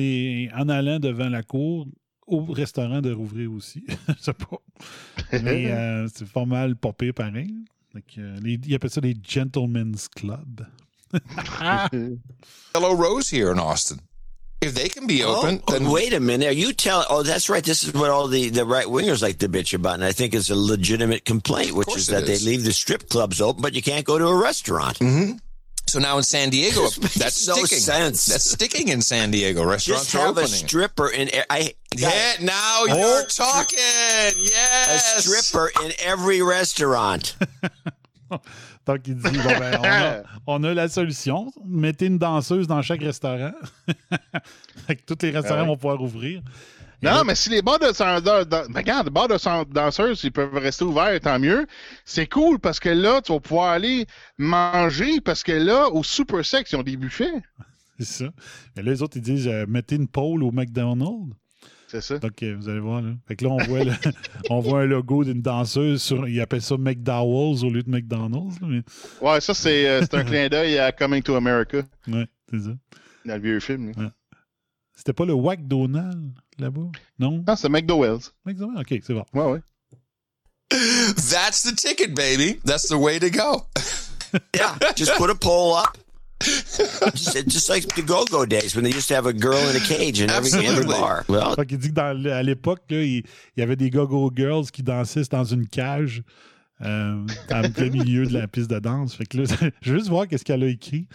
allant devant la cour, au restaurant de rouvrir aussi. Je sais pas. Mais euh, c'est pas mal pire pareil. Que, euh, ils appellent ça les Gentlemen's Club. Hello Rose here in Austin. If they can be open, oh, then wait a minute. Are you telling? Oh, that's right. This is what all the, the right wingers like to bitch about, and I think it's a legitimate complaint, which is that is. they leave the strip clubs open, but you can't go to a restaurant. Mm-hmm. So now in San Diego, that's no sticking. sense. That's sticking in San Diego. Restaurants Just are have a stripper in. I Yeah, now Oh. you're talking. Yes, a stripper in every restaurant. Donc, il dit bon, ben, on, a, on a la solution. Mettez une danseuse dans chaque restaurant. Tous les restaurants Ah ouais. vont pouvoir ouvrir. Non, là- mais si les bars de de- de- regarde, les bars de danseuses, ils peuvent rester ouverts, tant mieux. C'est cool parce que là, tu vas pouvoir aller manger parce que là, au Super Sex, ils ont des buffets. C'est ça. Mais là, les autres, ils disent euh, mettez une pole au McDonald's. C'est ça. Donc, vous allez voir. Là. Fait que là, on voit, le- on voit un logo d'une danseuse. Sur, ils appellent ça McDowell's au lieu de McDonald's. là, mais... Ouais, ça, c'est euh, c'est un clin d'œil à Coming to America, Ouais, c'est ça. dans le vieux film. Ouais. C'était pas le Wack Donald là-bas? Non? Non, c'est McDowell's. McDonald's? OK, c'est bon. Ouais, ouais. That's the ticket, baby. That's the way to go. Yeah, just put a pole up. Just, just like the go-go days when they used to have a girl in a cage in every, every bar. Well, Fait qu'il dit que dans à l'époque, il, il y avait des go-go girls qui dansaient dans une cage euh, en plein milieu de la piste de danse. Fait que là, je veux juste voir qu'est-ce qu'elle a écrit.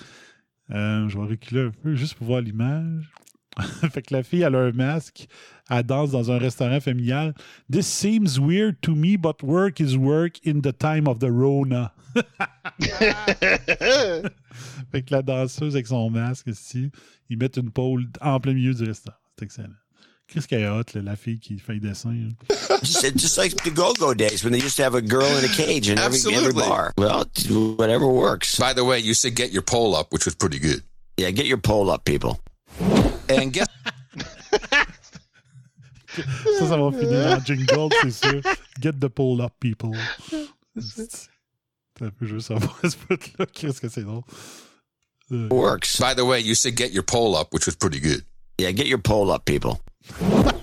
Euh, je vais reculer un peu juste pour voir l'image. fait que la fille, elle a un masque. Elle danse dans un restaurant familial. This seems weird to me, but work is work in the time of the Rona. fait que la danseuse avec son masque ici, ils mettent une pole en plein milieu du restaurant. C'est excellent. Qu'est-ce qu'elle hot, là, la fille qui fait hein. just, like the go-go days when they used to have a girl in a cage in every, every bar. Well, whatever works. By the way, you said get your pole up, which was pretty good. Yeah, get your pole up, people. And guess Ça, ça va finir en jingle, c'est sûr. Get the pole up, people. C'est un peu juste savoir ce bout-là. Qu'est-ce que c'est drôle. Works. by the way, you said get your pole up, which was pretty good. Yeah, get your pole up, people.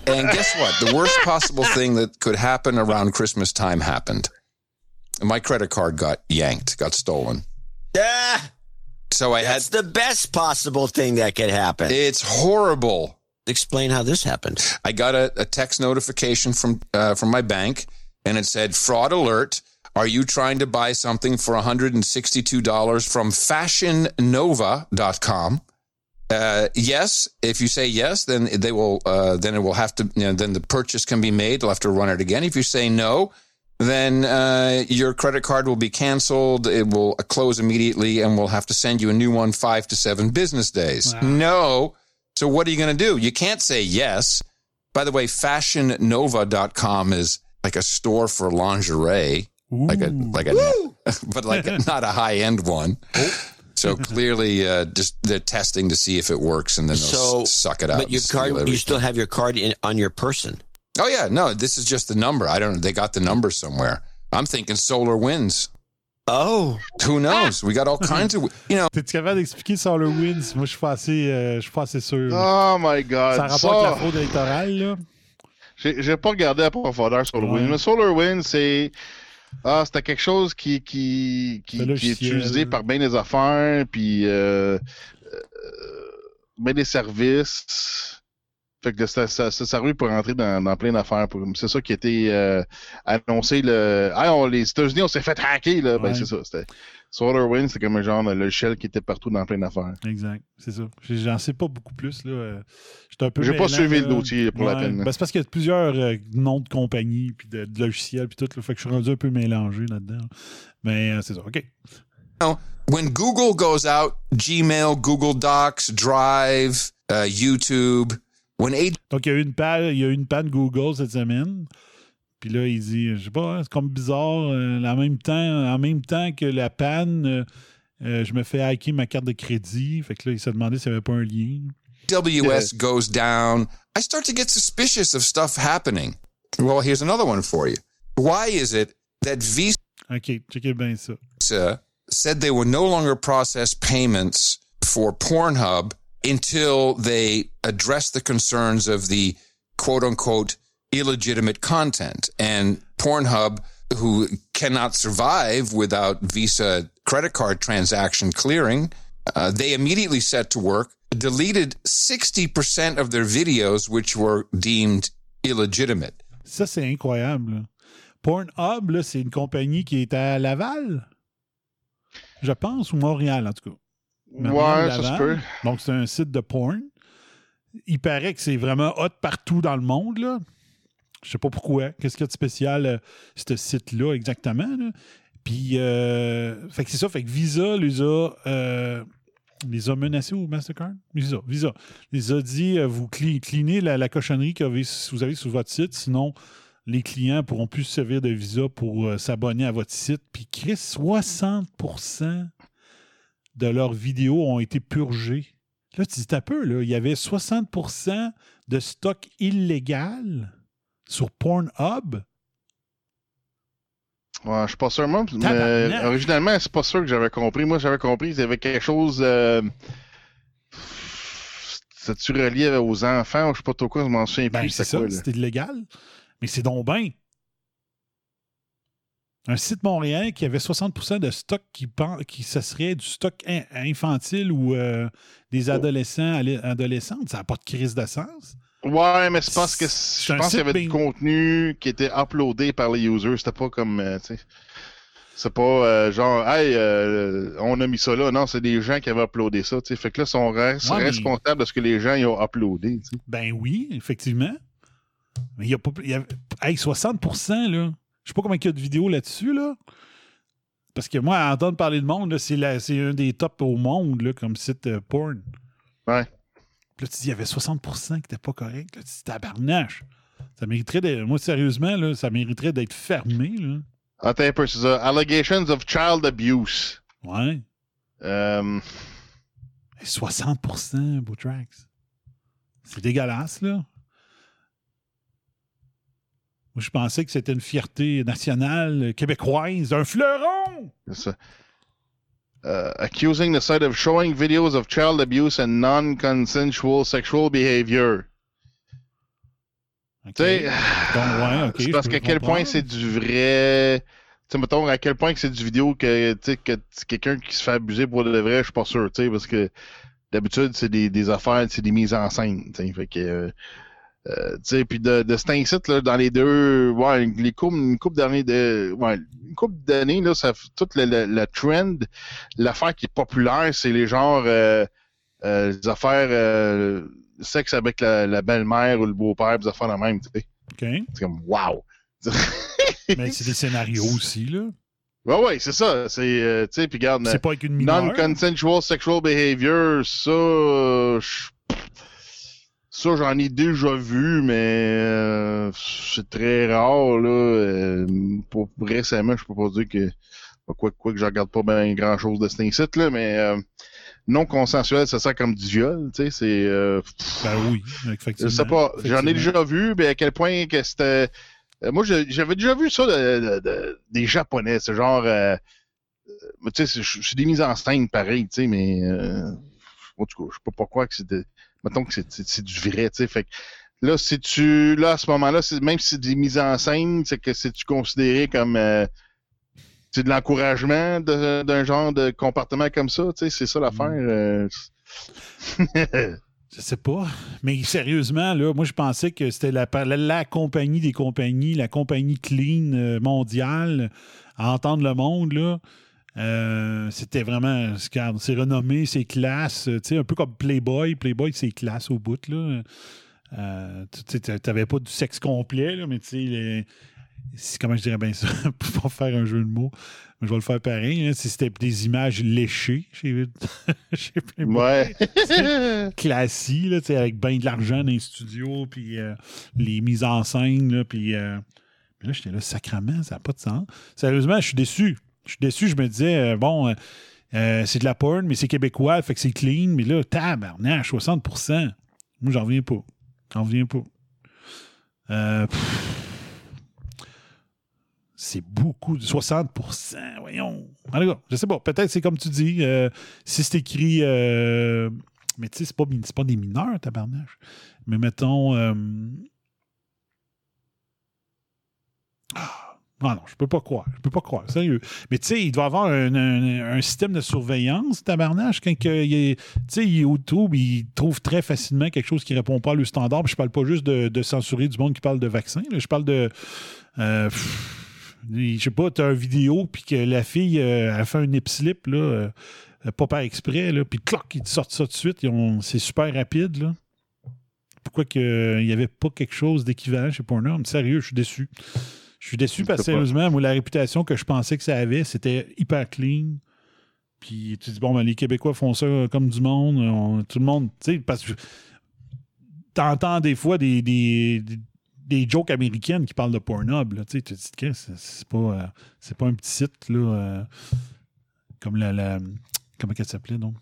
And guess what? The worst possible thing that could happen around Christmas time happened. My credit card got yanked, got stolen. Ah, So I had that's the best possible thing that could happen. it's horrible. Explain how this happened. I got a, a text notification from uh, from my bank, and it said fraud alert. Are you trying to buy something for $162 from fashionnova.com? Uh, yes. If you say yes, then they will. Uh, then it will have to. You know, then the purchase can be made. They'll have to run it again. If you say no, then uh, your credit card will be canceled. It will close immediately, and we'll have to send you a new one five to seven business days. No. So what are you going to do? You can't say yes. By the way, fashionnova.com is like a store for lingerie, like a like a but like not a high end one. So clearly, uh, just they're testing to see if it works, and then they'll So, suck it out. but your card, you still have your card in, on your person. Oh yeah, no, this is just the number. I don't. They got the number somewhere. I'm thinking solar winds. Oh, who knows? We got all kinds of you know. T'es-tu capable d'expliquer Solar Winds? Moi, je suis pas assez, euh, je suis pas assez sûr. Oh my god. ça a rapport avec la fraude électorale, là. J'ai pas regardé à profondeur sur le Ouais. Wind. Mais SolarWinds, c'est. Ah, c'était quelque chose qui, qui, qui, est utilisé par bien des affaires, puis. Euh, euh, ben des services. Fait que ça, ça, ça servait pour rentrer dans, dans plein d'affaires. pour- C'est ça qui a été euh, annoncé. Le... Ah, on- les États-Unis, on s'est fait hacker. Là. Ben, c'est ça. C'était... SolarWinds, c'était comme un genre de logiciel qui était partout dans plein d'affaires. Exact, c'est ça. J'en sais pas beaucoup plus. là. Euh, J'étais un peu J'ai pas suivi le dossier pour la peine. Ben, c'est parce qu'il y a plusieurs euh, noms de compagnies, puis de, de logiciels, puis tout. Là, fait que je suis rendu un peu mélangé là-dedans. Mais euh, c'est ça, OK. When Google goes out, Gmail, Google Docs, Drive, uh, YouTube, Donc, il y a eu une panne, il y a eu une panne Google cette semaine. Puis là, il dit, je sais pas, hein, c'est comme bizarre. euh, en, même temps, en même temps que la panne, euh, euh, je me fais hacker ma carte de crédit. Fait que là, il s'est demandé s'il n'y avait pas un lien. AWS goes down, I start to get suspicious of stuff happening. Well, here's another one for you. Why is it that Visa OK, checkez bien ça. said they would no longer process payments for Pornhub until they addressed the concerns of the quote unquote illegitimate content? And Pornhub, who cannot survive without Visa credit card transaction clearing, uh, they immediately set to work, deleted 60% of their videos, which were deemed illegitimate. Ça, c'est incroyable. Pornhub, c'est une compagnie qui est à Laval, je pense, ou Montréal, en tout cas. Ouais, ça se peut. Donc, c'est un site de porn. Il paraît que c'est vraiment hot partout dans le monde, là. Je sais pas pourquoi. Qu'est-ce qu'il y a de spécial, euh, ce site-là, exactement, là? Puis, euh, fait que c'est ça. Fait que Visa les a, euh, les a menacés ou Mastercard? Visa. Visa. Les a dit, vous cli- cleanez la, la cochonnerie que vous avez, sur votre site, sinon les clients pourront plus se servir de Visa pour s'abonner à votre site. Puis, Chris, 60% de leurs vidéos ont été purgées. Là, tu dis un peu, là, il y avait 60% de stock illégal sur Pornhub. Ouais, je suis pas sûr, moi. Mais originalement, c'est pas sûr que j'avais compris. Moi, j'avais compris qu'il y avait quelque chose. Euh... C'est-tu relié aux enfants je sais pas trop quoi, je m'en souviens Ben, plus. c'est ça, c'était illégal. Mais c'est donc bien. Un site montréalais qui avait 60% de stock qui, qui ce serait du stock in- infantile ou euh, des adolescents, ado- adolescentes. Ça n'a pas de crise de sens. Ouais, mais c'est parce que je pense qu'il y avait du contenu qui était uploadé par les users. C'était pas comme, euh, c'est pas euh, genre, hey, euh, on a mis ça là. Non, c'est des gens qui avaient uploadé ça. tu sais. Fait que là, ils sont res- Ouais, mais- de ce que les gens y ont uploadé. Ben oui, effectivement. Mais il y a pas. y a- hey, 60%, là. Je sais pas combien il y a de vidéos là-dessus, là. Parce que moi, à entendre parler de monde, c'est, un des tops au monde, là, comme site euh, porn. Ouais. Puis là, tu dis, il y avait 60% qui n'étaient pas corrects. Là, tu dis, tabarnache. Ça mériterait. Moi, sérieusement, là, ça mériterait d'être fermé, là. Attends un peu, c'est ça. Allegations of child abuse. Ouais. Euh, 60%, Boutrax. C'est dégueulasse, là. Moi, je pensais que c'était une fierté nationale québécoise, un fleuron! ça. Uh, accusing the site of showing videos of child abuse and non-consensual sexual behavior. Tu sais, ouais, ok. c'est je parce qu'à quel point c'est du vrai. Tu sais, mettons, à quel point que c'est du vidéo que, tu sais, que c'est quelqu'un qui se fait abuser pour de vrai, je suis pas sûr, tu sais, parce que d'habitude, c'est des, des affaires, c'est des mises en scène, tu sais, fait que. euh, euh, puis de, de cet incite, là, dans les deux, ouais, les coupes, une couple d'années de, ouais, une couple d'années, là, ça, toute le, le, le trend, l'affaire qui est populaire, c'est les genres, euh, euh, les affaires, euh, sexe avec la, la belle-mère ou le beau-père, des affaires de même, tu sais. OK. C'est comme, wow! Mais c'est des scénarios aussi, là. Ouais, ouais, c'est ça. C'est, euh, tu sais, puis regarde. C'est pas avec une mineure. Non-consensual sexual behavior, ça, je- ça, j'en ai déjà vu, mais euh, c'est très rare, là. euh, pour, récemment, je peux pas dire que, quoi, quoi que je regarde pas bien grand chose de cet site là, mais euh, non consensuel, ça sert comme du viol, tu sais, c'est... Euh, Ben oui, je effectivement. sais pas, j'en ai déjà vu, mais à quel point que c'était. euh, moi, je- j'avais déjà vu ça de, de- de- des Japonais, c'est genre. euh, tu sais, c'est- des mises en scène pareil, tu sais, mais. Euh, en tout cas, je sais pas pourquoi que c'était. Mettons que c'est- du vrai, tu sais. Fait que là, si tu. Là, à ce moment-là, même si c'est des mises en scène, c'est que c'est-tu considéré comme. euh, c'est de l'encouragement d'un genre de comportement comme ça, tu sais, c'est ça l'affaire. euh, Je sais pas. Mais sérieusement, là, moi, je pensais que c'était la, la, la compagnie des compagnies, la compagnie clean euh, mondiale, à entendre le monde, là. Euh, c'était vraiment, c'est renommé, c'est classe, tu sais, un peu comme Playboy. Playboy, c'est classe au bout, là. Euh, tu n'avais pas du sexe complet, là, mais tu sais, comment je dirais bien ça, pour pas faire un jeu de mots, mais je vais le faire pareil. hein, si c'était des images léchées chez, chez Playboy. Ouais. Classique, là, tu sais, avec bien de l'argent dans les studios, puis euh, les mises en scène, là, puis... euh, mais là, j'étais là, sacrament, ça n'a pas de sens. Sérieusement, je suis déçu. Je suis déçu, je me disais, euh, bon, euh, euh, c'est de la porn, mais c'est québécois, fait que c'est clean, mais là, tabarnak, 60% Moi, j'en reviens pas. J'en reviens pas. C'est beaucoup, 60% voyons. En tout cas, je sais pas, peut-être c'est comme tu dis, si c'est écrit, mais tu sais, c'est pas, pas des mineurs, tabarnache. Mais mettons, Ah non, je peux pas croire. Je peux pas croire. Sérieux. Mais tu sais, il doit avoir un, système de surveillance, tabarnache, quand que il sais, YouTube, il trouve très facilement quelque chose qui répond pas à le standard. Puis je parle pas juste de, censurer du monde qui parle de vaccins. là. Je parle de. euh, pff, je sais pas, tu as une vidéo, puis que la fille euh, a fait un nip slip, là, euh, pas par exprès, là, puis cloc, ils te sortent ça de suite. C'est super rapide, là. Pourquoi que, il n'y avait pas quelque chose d'équivalent chez Pornhub? Sérieux, je suis déçu. Je suis déçu parce que sérieusement, moi, la réputation que je pensais que ça avait, c'était hyper clean. Puis tu dis, bon, ben, les Québécois font ça comme du monde. On- tout le monde, tu sais, parce que t'entends des fois des, des, des- jokes américaines qui parlent de Pornhub. Là, tu sais, tu te dis, c'est pas, euh, c'est pas un petit site là, euh, comme la, la. Comment elle s'appelait, donc?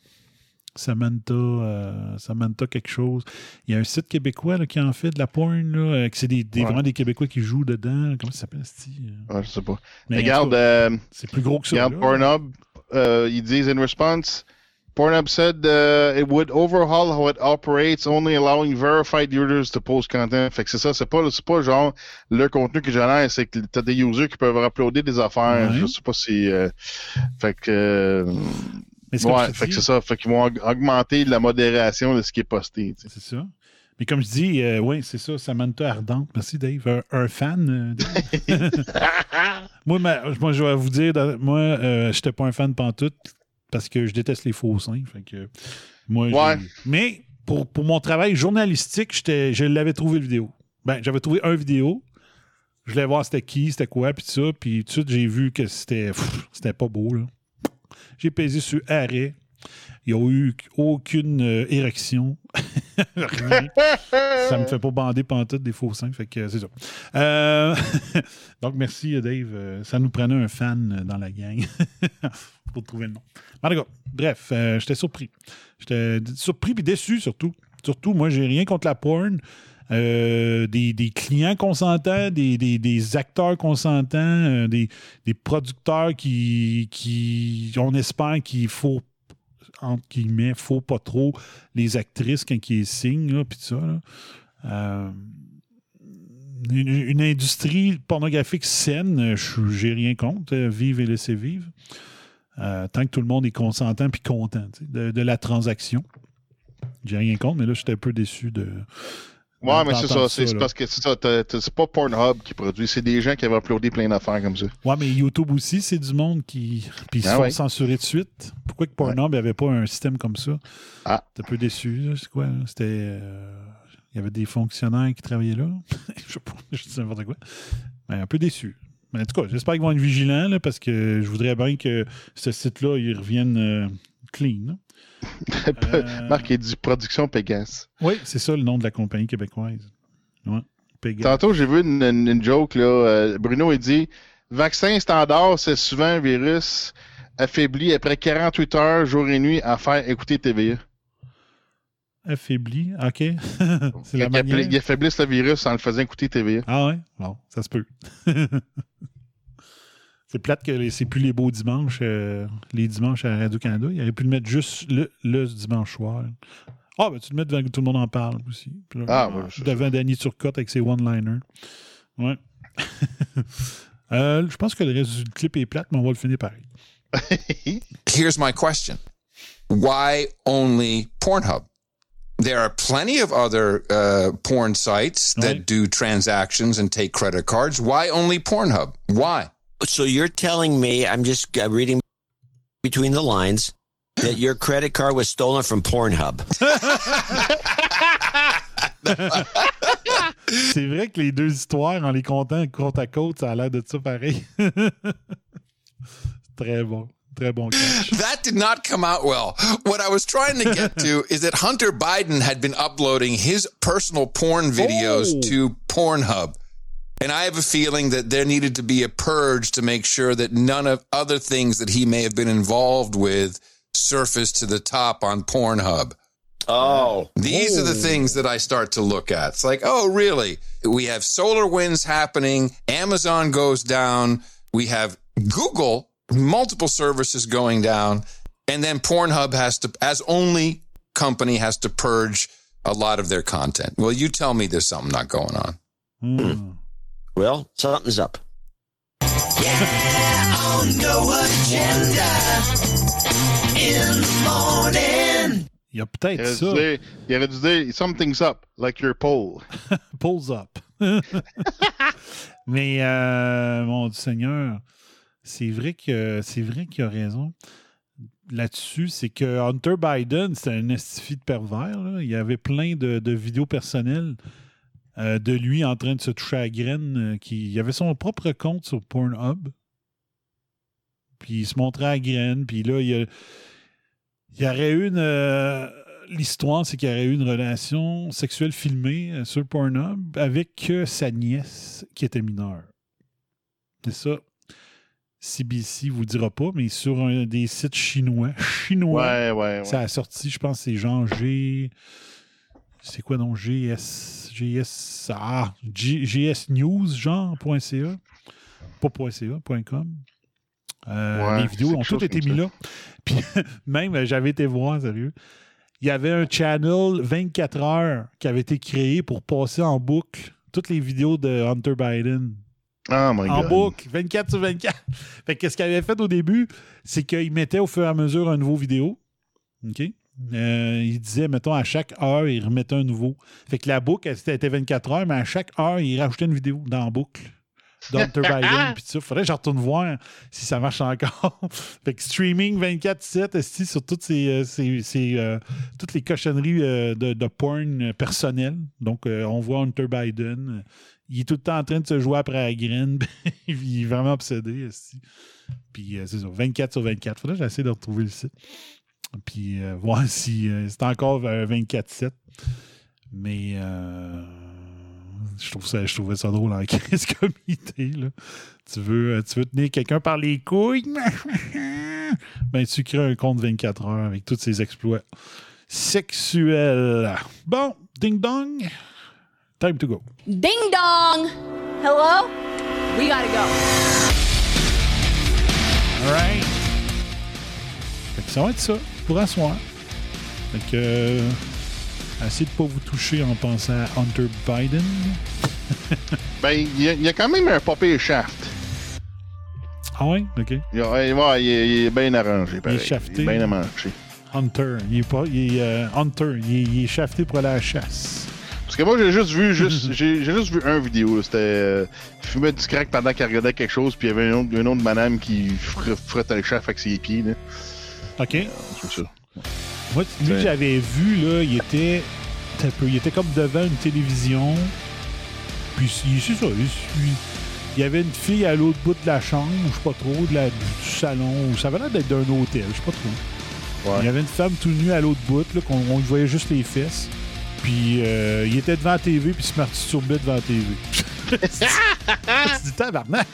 Samantha, euh, Samantha quelque chose. Il y a un site québécois là, qui en fait de la porn, là, euh, que c'est des, des- Ouais. vraiment des Québécois qui jouent dedans. Comment ça s'appelle, ce Ouais, je sais pas. Mais regarde, euh, c'est plus gros que ça. regarde là. Pornhub, euh, ils disent in response, Pornhub said uh, it would overhaul how it operates, only allowing verified users to post content. Fait que c'est ça, c'est pas, c'est pas genre le contenu que génère, c'est que t'as des users qui peuvent uploader des affaires. Ouais. Je sais pas si. euh, fait que. euh, Mais ouais, fait que c'est ça. Fait qu'ils vont aug- augmenter la modération de ce qui est posté. tu sais. C'est ça. Mais comme je dis, euh, oui, c'est ça, Samantha Ardente. Merci, Dave. Un, un fan, euh, Dave. moi, ma- moi, je vais vous dire, moi, euh, j'étais pas un fan pantoute parce que je déteste les faux seins. Fait que, moi, Ouais. Mais pour, pour mon travail journalistique, j'étais- je l'avais trouvé le vidéo. Ben, j'avais trouvé un vidéo. Je voulais voir c'était qui, c'était quoi, puis tout ça. Puis tout de suite, j'ai vu que c'était c'était pas beau. là. J'ai pesé sur arrêt. Il n'y a eu aucune euh, érection. Ça me fait pas bander pantoute des faux seins. Fait que c'est ça. Euh, donc, merci, euh, Dave. Ça nous prenait un fan dans la gang pour trouver le nom. Bref, j'étais surpris. J'étais surpris et déçu surtout. Surtout, moi, j'ai rien contre la porn. Euh, des, clients consentants, des, acteurs consentants, euh, des, producteurs qui, on espère qu'il faut, entre guillemets, faut pas trop les actrices quand ils signent, puis ça. Euh, une, industrie pornographique saine, j'ai rien contre. Vive et laissez vivre. Tant que tout le monde est consentant puis content de, de la transaction. J'ai rien contre, mais là, j'étais un peu déçu de. Ouais, mais c'est ça. C'est parce que c'est pas Pornhub qui produit, c'est des gens qui avaient uploadé plein d'affaires comme ça. Ouais, mais YouTube aussi, c'est du monde qui. Puis ils se Ah font ouais. censurer de suite. Pourquoi que Pornhub n'avait pas un système comme ça? Ah. T'es un peu déçu, c'est quoi? C'était. euh, Il y avait des fonctionnaires qui travaillaient là? je sais pas, je dis n'importe quoi. Mais un peu déçu. Mais en tout cas, j'espère qu'ils vont être vigilants, là, parce que je voudrais bien que ce site-là, il revienne euh, clean. Euh, Marc, il dit Production Pegasus. Oui, c'est ça le nom de la compagnie québécoise. Ouais. Tantôt, j'ai vu une, une- une joke, là. euh, Bruno, il dit Vaccin standard, c'est souvent un virus affaibli après 48 heures, jour et nuit, à faire écouter TVA. Affaibli, OK. c'est la Il, manière. appelait- il affaiblisse le virus en le faisant écouter TVA. Ah ouais? Bon, ça se peut. c'est plate que c'est plus les beaux dimanches, euh, les dimanches à Radio-Canada. Il aurait pu le mettre juste le, le dimanche soir. Ah, ben tu le mets devant que tout le monde en parle aussi. Là, Ah, ouais, devant Danny Turcotte avec ses one-liners. Ouais. Euh, je pense que le reste du clip est plate, mais on va le finir pareil. Here's my question Why only Pornhub? There are plenty of other uh, porn sites that do transactions and take credit cards. Why only Pornhub? Why? So you're telling me, I'm just uh, reading between the lines, that your credit card was stolen from Pornhub. C'est vrai que les deux histoires, en les comptant côte à côte, ça a l'air de ça pareil. Très bon. Très bon. That did not come out well. What I was trying to get to is that Hunter Biden had been uploading his personal porn videos Oh. to Pornhub. And I have a feeling that there needed to be a purge to make sure that none of other things that he may have been involved with surfaced to the top on Pornhub. Oh. These are the things that I start to look at. It's like, oh, really? We have solar winds happening. Amazon goes down. We have Google, multiple services going down. And then Pornhub has to, as only company, has to purge a lot of their content. Well, you tell me there's something not going on. Hmm. Well, something's up. On no agenda in the morning. Il y a peut-être ça. dire, il aurait dû dire Something's up, like your pole. Pulls up. Mais euh, mon Dieu Seigneur, c'est vrai que c'est vrai qu'il a raison là-dessus. C'est que Hunter Biden, c'est un estifi de pervers. là. Il y avait plein de, de vidéos personnelles euh, de lui en train de se toucher à la graine. euh, qui, il avait son propre compte sur Pornhub. Puis il se montrait à la graine. Puis là, il y, a- il y aurait eu une. euh, L'histoire, c'est qu'il y aurait eu une relation sexuelle filmée sur Pornhub avec sa nièce qui était mineure. C'est ça. CBC vous dira pas, mais sur un des sites chinois. Chinois. Ouais, ouais, ouais. Ça a sorti, je pense, c'est Jean G. C'est quoi donc? GS. GS. Ah, G- GS News, genre, point .ca. Pas point .ca, point .com. Euh, Ouais, les vidéos ont toutes été mises là. Puis même, euh, j'avais été voir, sérieux. Il y avait un channel 24 heures qui avait été créé pour passer en boucle toutes les vidéos de Hunter Biden. Oh my en God. boucle, 24 sur 24. fait que ce qu'il avait fait au début, c'est qu'il mettait au fur et à mesure un nouveau vidéo. OK? Euh, il disait, mettons, à chaque heure, il remettait un nouveau. Fait que la boucle, elle, c'était était 24 heures, mais à chaque heure, il rajoutait une vidéo dans la boucle d'Hunter Biden. Puis ça, faudrait que je retourne voir si ça marche encore. fait que streaming 24-7 esti, sur toutes, ces, euh, ces- ces, euh, toutes les cochonneries euh, de, de porn personnelles. Donc, on voit Hunter Biden. il est tout le temps en train de se jouer après la graine. il est vraiment obsédé. Puis c'est ça, 24 sur 24. Faudrait que j'essaie de retrouver le site. Puis euh, voir si euh, c'est encore euh, 24-7. Mais euh, je, trouve ça, je trouvais ça drôle en crise comme idée. Là. Tu, veux, euh, tu veux tenir quelqu'un par les couilles? ben, tu crées un compte 24 heures avec tous ses exploits sexuels. Bon, ding dong. Time to go. Ding dong! Hello? We gotta go. All right. Fait que ça va être ça pour asseoir. Fait que. euh, essayez de pas vous toucher en pensant à Hunter Biden. Ben, il y, a- il y a quand même un papier shaft. Ah ouais? OK. Il, ouais, ouais, il est, il est bien arrangé, pareil. shafté. Il est bien arrangé. Hunter. Il est pas. Il est, euh, Hunter. Il est, il est shafté pour aller à la chasse. Parce que moi, j'ai juste vu juste, j'ai juste vu un vidéo. C'était. euh, il fumait du crack pendant qu'il regardait quelque chose, puis il y avait une autre, une autre madame qui fr- frottait le chef avec ses pieds. Là. OK. C'est ça. Moi, lui, j'avais vu, là, il était. attends un peu, il était comme devant une télévision. Puis, il- c'est ça. Il, il- y avait une fille à l'autre bout de la chambre, je sais pas trop, de la- du salon. Ça avait l'air d'être d'un hôtel, je sais pas trop. Il y avait une femme tout nue à l'autre bout, là, qu'on on voyait juste les fesses. Puis, euh, il était devant la TV, puis il se masturbait devant la TV. C'est du tabarnak.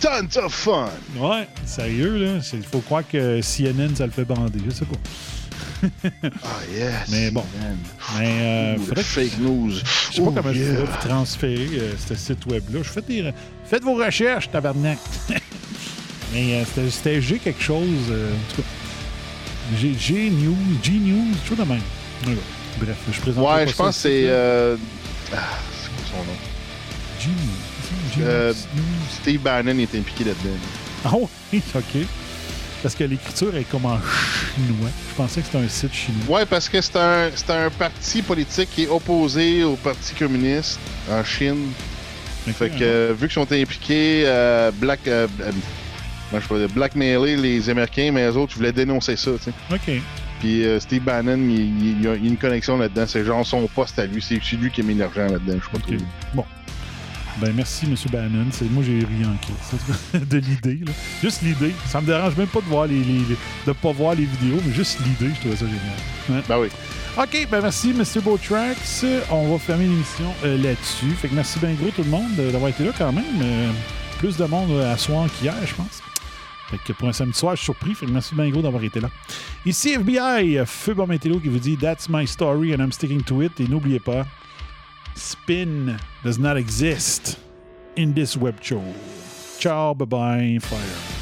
Tons of fun. Ouais, sérieux, là. Il faut croire que CNN, ça le fait bander, je sais pas. Ah, yes. Mais bon. Mais euh, Ouh, faudrait que- fake news. Je sais pas comment je yeah. pourrais vous transférer euh, ce site web-là. Je fais des... Faites vos recherches, tabarnak. Mais euh, c'était- G quelque chose. euh, en tout cas. G, G News, G News, tout de même. Bref, je présente Ouais, je pense que c'est. euh, ah, c'est quoi son nom? G News. Euh, News. Steve Bannon est impliqué là-dedans. Ah oui, OK. Parce que l'écriture est comme en chinois. Je pensais que c'était un site chinois. Ouais, parce que c'est un, parti politique qui est opposé au Parti communiste en Chine. fait que, euh, vu qu'ils sont impliqués, euh, black, euh, euh, moi, je blackmailer les Américains, mais les autres, ils voulaient dénoncer ça. OK. Puis euh, Steve Bannon, il, il- il y a une connexion là-dedans. C'est genre son poste à lui. C'est lui qui a mis l'argent là-dedans. Je sais pas. Bon. Ben merci, M. Bannon. C'est, moi, j'ai ri en crise de l'idée. Juste l'idée. Ça me dérange même pas de voir les, les- les- de pas voir les vidéos, mais juste l'idée, je trouvais ça génial. Ben oui. OK, ben merci, M. Beautrax. On va fermer l'émission euh, là-dessus. Fait que merci bien gros tout le monde euh, d'avoir été là quand même. Euh, plus de monde à soir qu'hier, je pense. Fait que pour un samedi soir, je suis surpris. Fait que merci bien gros d'avoir été là. Ici FBI, Feu Bon Météo qui vous dit That's my story and I'm sticking to it. Et n'oubliez pas, spin does not exist in this web show. Ciao, bye bye, fire.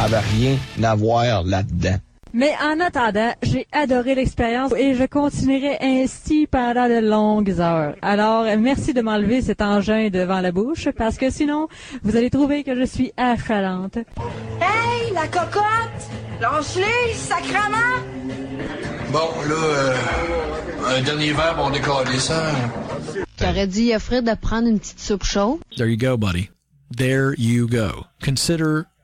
Avait rien à voir là-dedans. Mais en attendant, j'ai adoré l'expérience et je continuerai ainsi pendant de longues heures. Alors, merci de m'enlever cet engin devant la bouche parce que sinon, vous allez trouver que je suis affalante. Hey, la cocotte! Lâche-les, sacrement! Bon, là, euh, un dernier verre, on décolle ça. T'aurais dit à Fred de prendre une petite soupe chaude. There you go, buddy. There you go. Consider